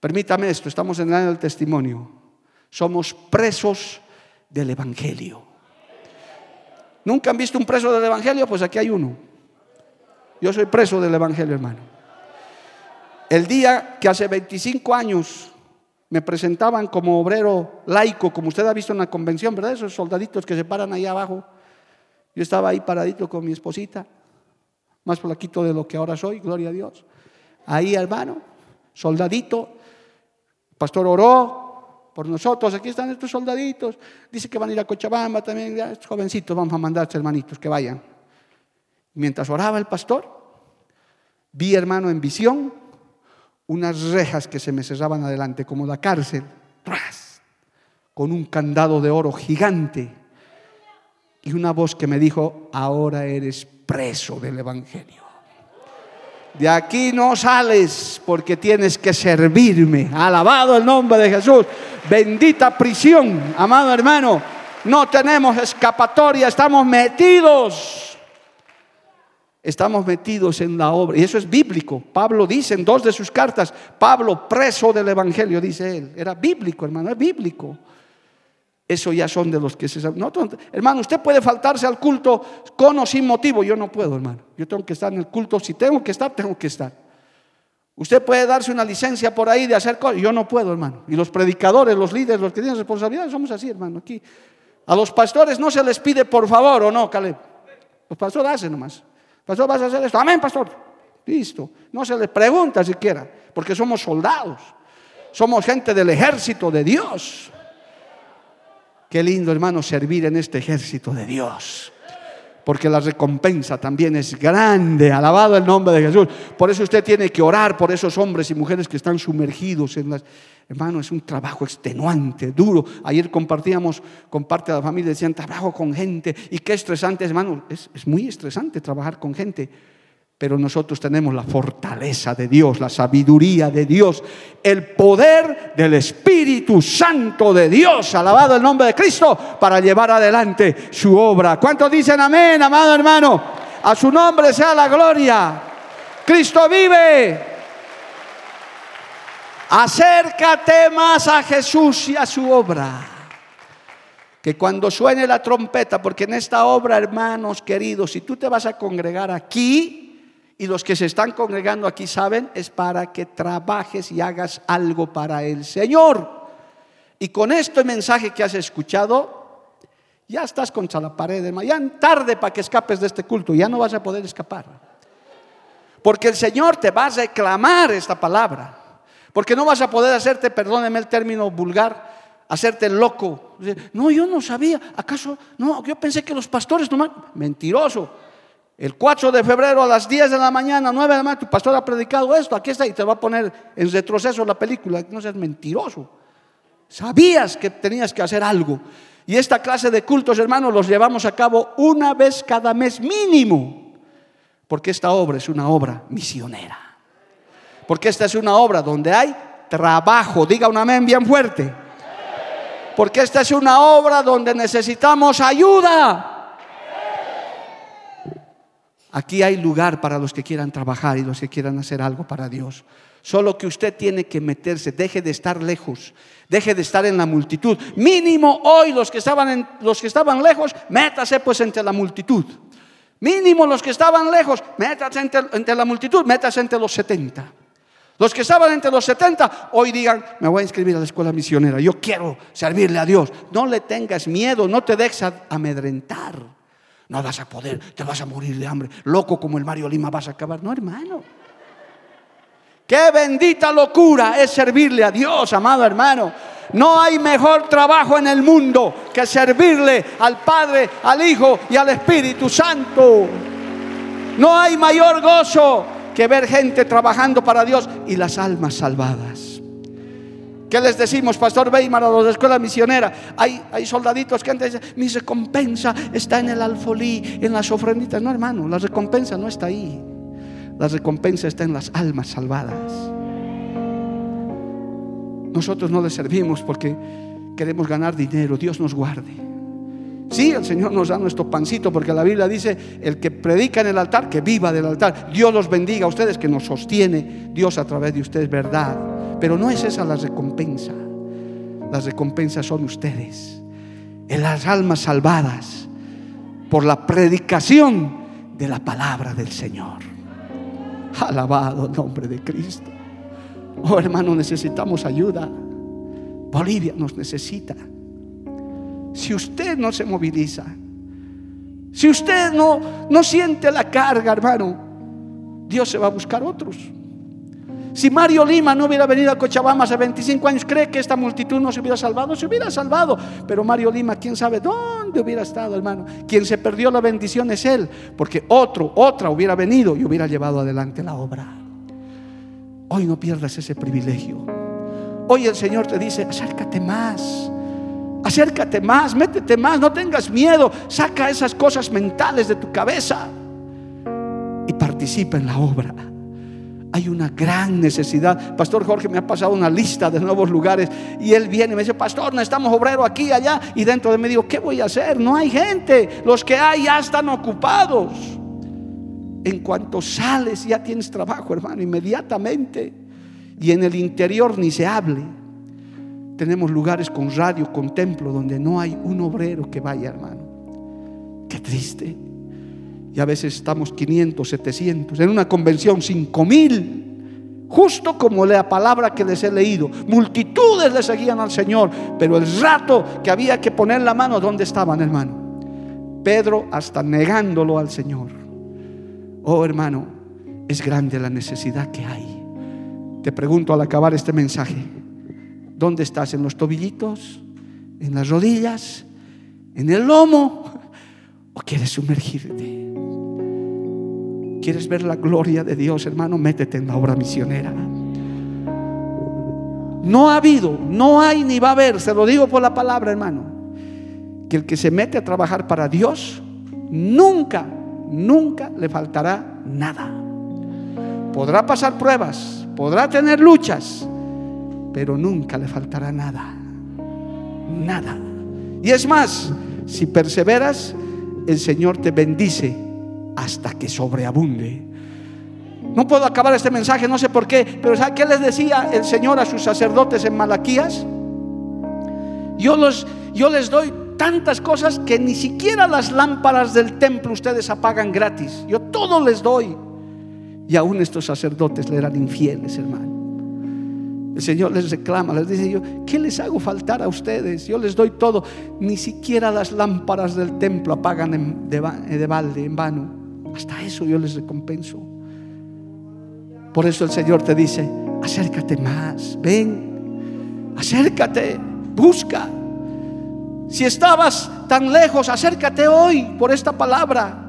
Permítame esto, estamos en el año del testimonio. Somos presos del Evangelio. ¿Nunca han visto un preso del Evangelio? Pues aquí hay uno. Yo soy preso del Evangelio, hermano. El día que hace 25 años me presentaban como obrero laico, como usted ha visto en la convención, ¿verdad? Esos soldaditos que se paran ahí abajo. Yo estaba ahí paradito con mi esposita, más flaquito de lo que ahora soy, gloria a Dios. Ahí, hermano, soldadito, pastor oró por nosotros, aquí están estos soldaditos, dice que van a ir a Cochabamba también, estos jovencitos, vamos a mandarse hermanitos que vayan. Mientras oraba el pastor, vi hermano en visión unas rejas que se me cerraban adelante como la cárcel, con un candado de oro gigante y una voz que me dijo, ahora eres preso del Evangelio. De aquí no sales porque tienes que servirme. Alabado el nombre de Jesús. Bendita prisión, amado hermano. No tenemos escapatoria, estamos metidos. Estamos metidos en la obra. Y eso es bíblico. Pablo dice en dos de sus cartas, Pablo preso del Evangelio, dice él. Era bíblico, hermano, es bíblico. Eso ya son de los que se saben. hermano, usted puede faltarse al culto con o sin motivo. Yo no puedo, hermano. Yo tengo que estar en el culto. Si tengo que estar, tengo que estar. Usted puede darse una licencia por ahí de hacer cosas. Yo no puedo, hermano. Y los predicadores, los líderes, los que tienen responsabilidad, somos así, hermano. Aquí. A los pastores no se les pide por favor o no, Caleb. Los pastores hacen nomás. Pastor, vas a hacer esto. Amén, pastor. Listo. No se les pregunta siquiera, porque somos soldados. Somos gente del ejército de Dios. Qué lindo, hermano, servir en este ejército de Dios. porque la recompensa también es grande. Alabado el nombre de Jesús. Por eso usted tiene que orar por esos hombres y mujeres que están sumergidos en las... Hermano, es un trabajo extenuante, duro. Ayer compartíamos con parte de la familia, decían, trabajo con gente. Y qué estresante, hermano. Es, es muy estresante trabajar con gente pero nosotros tenemos la fortaleza de Dios, la sabiduría de Dios, el poder del Espíritu Santo de Dios, alabado el nombre de Cristo, para llevar adelante su obra. ¿Cuántos dicen amén, amado hermano? A su nombre sea la gloria. Cristo vive. Acércate más a Jesús y a su obra. Que cuando suene la trompeta, porque en esta obra, hermanos queridos, si tú te vas a congregar aquí, y los que se están congregando aquí saben, es para que trabajes y hagas algo para el Señor. Y con este mensaje que has escuchado, ya estás contra la pared, ya tarde para que escapes de este culto, ya no vas a poder escapar. Porque el Señor te va a reclamar esta palabra. Porque no vas a poder hacerte, perdóneme el término vulgar, hacerte loco. No, yo no sabía. ¿Acaso? No, yo pensé que los pastores nomás. Mentiroso. El 4 de febrero a las 10 de la mañana, 9 de la mañana, tu pastor ha predicado esto, aquí está, y te va a poner en retroceso la película. No seas mentiroso. Sabías que tenías que hacer algo. Y esta clase de cultos, hermanos, los llevamos a cabo una vez cada mes mínimo. Porque esta obra es una obra misionera. Porque esta es una obra donde hay trabajo. Diga un amén bien fuerte. Porque esta es una obra donde necesitamos ayuda. Aquí hay lugar para los que quieran trabajar y los que quieran hacer algo para Dios. Solo que usted tiene que meterse, deje de estar lejos, deje de estar en la multitud. Mínimo hoy los que estaban, los que estaban lejos, métase pues entre la multitud. Mínimo los que estaban lejos, métase entre, entre la multitud, métase entre los 70. Los que estaban entre los 70, hoy digan, me voy a inscribir a la escuela misionera, yo quiero servirle a Dios. No le tengas miedo, no te dejes amedrentar no vas a poder, te vas a morir de hambre, loco como el Mario Lima vas a acabar. No, hermano. Qué bendita locura es servirle a Dios, amado hermano. No hay mejor trabajo en el mundo que servirle al Padre, al Hijo y al Espíritu Santo. No hay mayor gozo que ver gente trabajando para Dios y las almas salvadas. ¿Qué les decimos, Pastor Weimar, a los de escuela misionera? Hay, hay soldaditos que antes dicen, mi recompensa está en el alfolí, en las ofrenditas. No, hermano, la recompensa no está ahí. La recompensa está en las almas salvadas. Nosotros no le servimos porque queremos ganar dinero. Dios nos guarde. Sí, el Señor nos da nuestro pancito porque la Biblia dice, el que predica en el altar, que viva del altar. Dios los bendiga a ustedes, que nos sostiene Dios a través de ustedes, verdad. Pero no es esa la recompensa. Las recompensas son ustedes. En las almas salvadas por la predicación de la palabra del Señor. Alabado el nombre de Cristo. Oh hermano, necesitamos ayuda. Bolivia nos necesita. Si usted no se moviliza, si usted no, no siente la carga, hermano, Dios se va a buscar otros. Si Mario Lima no hubiera venido a Cochabamba hace 25 años, ¿cree que esta multitud no se hubiera salvado? Se hubiera salvado. Pero Mario Lima, quién sabe dónde hubiera estado, hermano. Quien se perdió la bendición es él, porque otro, otra hubiera venido y hubiera llevado adelante la obra. Hoy no pierdas ese privilegio. Hoy el Señor te dice, acércate más. Acércate más, métete más, no tengas miedo. Saca esas cosas mentales de tu cabeza y participa en la obra. Hay una gran necesidad. Pastor Jorge me ha pasado una lista de nuevos lugares y él viene y me dice, pastor, necesitamos obrero aquí, allá. Y dentro de mí digo, ¿qué voy a hacer? No hay gente. Los que hay ya están ocupados. En cuanto sales ya tienes trabajo, hermano, inmediatamente. Y en el interior ni se hable. Tenemos lugares con radio, con templo, donde no hay un obrero que vaya, hermano. Qué triste. Y a veces estamos 500, 700. En una convención 5 mil. Justo como la palabra que les he leído. Multitudes le seguían al Señor. Pero el rato que había que poner la mano, ¿dónde estaban, hermano? Pedro hasta negándolo al Señor. Oh, hermano, es grande la necesidad que hay. Te pregunto al acabar este mensaje. ¿Dónde estás? ¿En los tobillitos? ¿En las rodillas? ¿En el lomo? ¿O quieres sumergirte? ¿Quieres ver la gloria de Dios, hermano? Métete en la obra misionera. No ha habido, no hay ni va a haber, se lo digo por la palabra, hermano, que el que se mete a trabajar para Dios, nunca, nunca le faltará nada. Podrá pasar pruebas, podrá tener luchas, pero nunca le faltará nada. Nada. Y es más, si perseveras, el Señor te bendice hasta que sobreabunde. No puedo acabar este mensaje, no sé por qué, pero ¿sabe qué les decía el Señor a sus sacerdotes en Malaquías? Yo, los, yo les doy tantas cosas que ni siquiera las lámparas del templo ustedes apagan gratis. Yo todo les doy. Y aún estos sacerdotes le eran infieles, hermano. El Señor les reclama, les dice yo, ¿qué les hago faltar a ustedes? Yo les doy todo. Ni siquiera las lámparas del templo apagan de, de balde, en vano. Hasta eso yo les recompenso. Por eso el Señor te dice, acércate más, ven, acércate, busca. Si estabas tan lejos, acércate hoy por esta palabra.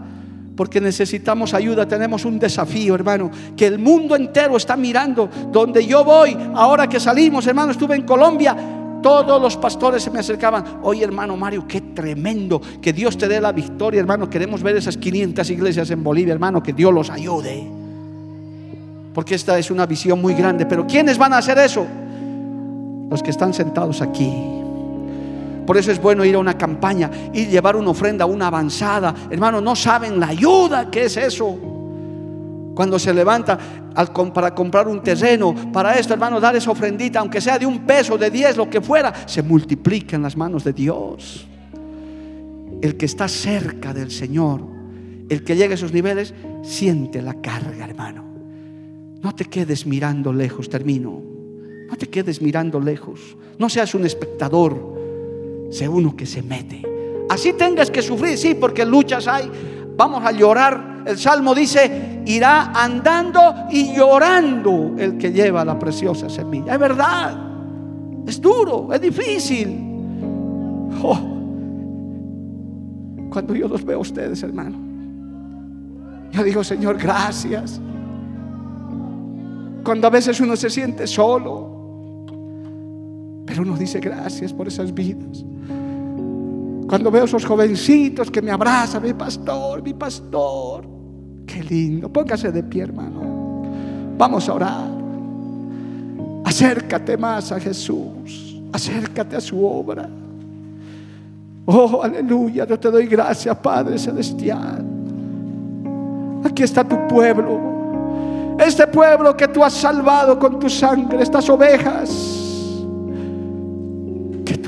Porque necesitamos ayuda, tenemos un desafío, hermano, que el mundo entero está mirando. Donde yo voy, ahora que salimos, hermano, estuve en Colombia, todos los pastores se me acercaban. Oye, hermano Mario, qué tremendo. Que Dios te dé la victoria, hermano. Queremos ver esas 500 iglesias en Bolivia, hermano. Que Dios los ayude porque esta es una visión muy grande. Pero ¿quiénes van a hacer eso? Los que están sentados aquí. Por eso es bueno ir a una campaña y llevar una ofrenda, una avanzada. Hermano, no saben la ayuda que es eso. Cuando se levanta para comprar un terreno, para esto, hermano, dar esa ofrendita, aunque sea de un peso, de diez, lo que fuera, se multiplica en las manos de Dios. El que está cerca del Señor, el que llega a esos niveles, siente la carga, hermano. No te quedes mirando lejos, termino. No te quedes mirando lejos. No seas un espectador, sé uno que se mete. Así tengas que sufrir, sí, porque luchas hay. Vamos a llorar. El salmo dice, irá andando y llorando el que lleva la preciosa semilla. Es verdad, es duro, es difícil. Oh. Cuando yo los veo a ustedes, hermano, yo digo, Señor, gracias. Cuando a veces uno se siente solo. Pero uno dice gracias por esas vidas. Cuando veo esos jovencitos que me abrazan, mi pastor, mi pastor. Qué lindo. Póngase de pie, hermano. Vamos a orar. Acércate más a Jesús. Acércate a su obra. Oh, aleluya. Yo te doy gracias, Padre Celestial. Aquí está tu pueblo. Este pueblo que tú has salvado con tu sangre, estas ovejas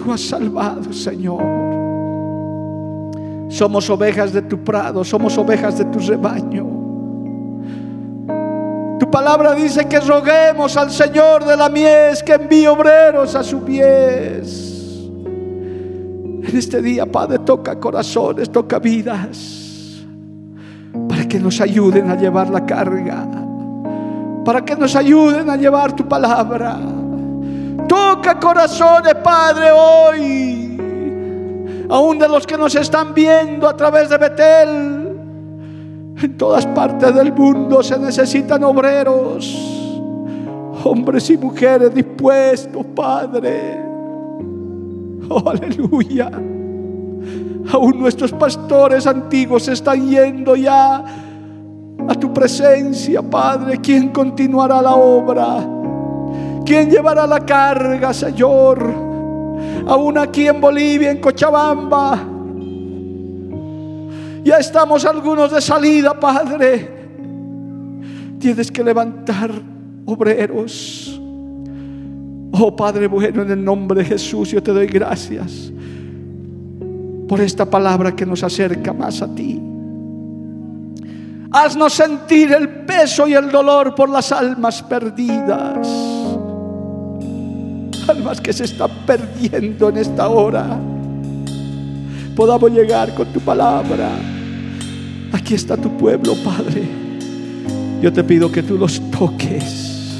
tú has salvado, Señor. Somos ovejas de tu prado, somos ovejas de tu rebaño. Tu palabra dice que roguemos al Señor de la mies que envíe obreros a su mies. En este día, Padre, toca corazones, toca vidas, para que nos ayuden a llevar la carga para que nos ayuden a llevar tu palabra. Toca corazones, Padre, hoy. Aún de los que nos están viendo a través de Betel. En todas partes del mundo se necesitan obreros, hombres y mujeres dispuestos, Padre. Oh, aleluya. Aún nuestros pastores antiguos están yendo ya a tu presencia, Padre. ¿Quién continuará la obra? ¿Quién llevará la carga, Señor? Aún aquí en Bolivia, en Cochabamba. Ya estamos algunos de salida, Padre. Tienes que levantar obreros. Oh Padre bueno, en el nombre de Jesús yo te doy gracias por esta palabra que nos acerca más a ti. Haznos sentir el peso y el dolor por las almas perdidas. Almas que se están perdiendo en esta hora. Podamos llegar con tu palabra. Aquí está tu pueblo, Padre. Yo te pido que tú los toques.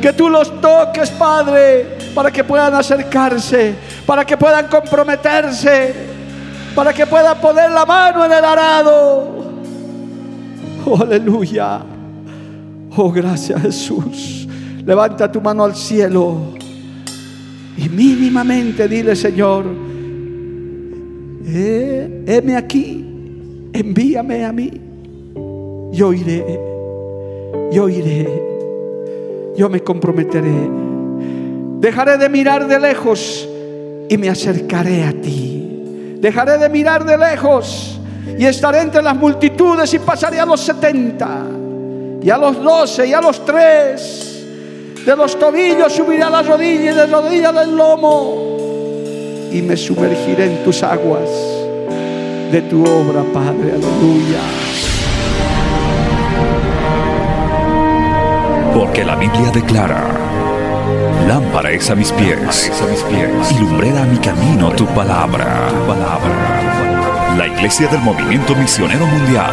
Que tú los toques, Padre, para que puedan acercarse, para que puedan comprometerse para que pueda poner la mano en el arado. Oh, aleluya. Oh, gracias Jesús. Levanta tu mano al cielo y mínimamente dile, Señor, eh, aquí, envíame a mí. Yo iré, yo iré, yo me comprometeré. Dejaré de mirar de lejos y me acercaré a ti. Dejaré de mirar de lejos y estaré entre las multitudes y pasaré a los 70 y a los 12 y a los 3. De los tobillos subiré a las rodillas y de rodillas del lomo y me sumergiré en tus aguas de tu obra, Padre. Aleluya. Porque la Biblia declara, lámpara es a mis pies, a mis pies y lumbrera a mi camino tu palabra. palabra. La Iglesia del Movimiento Misionero Mundial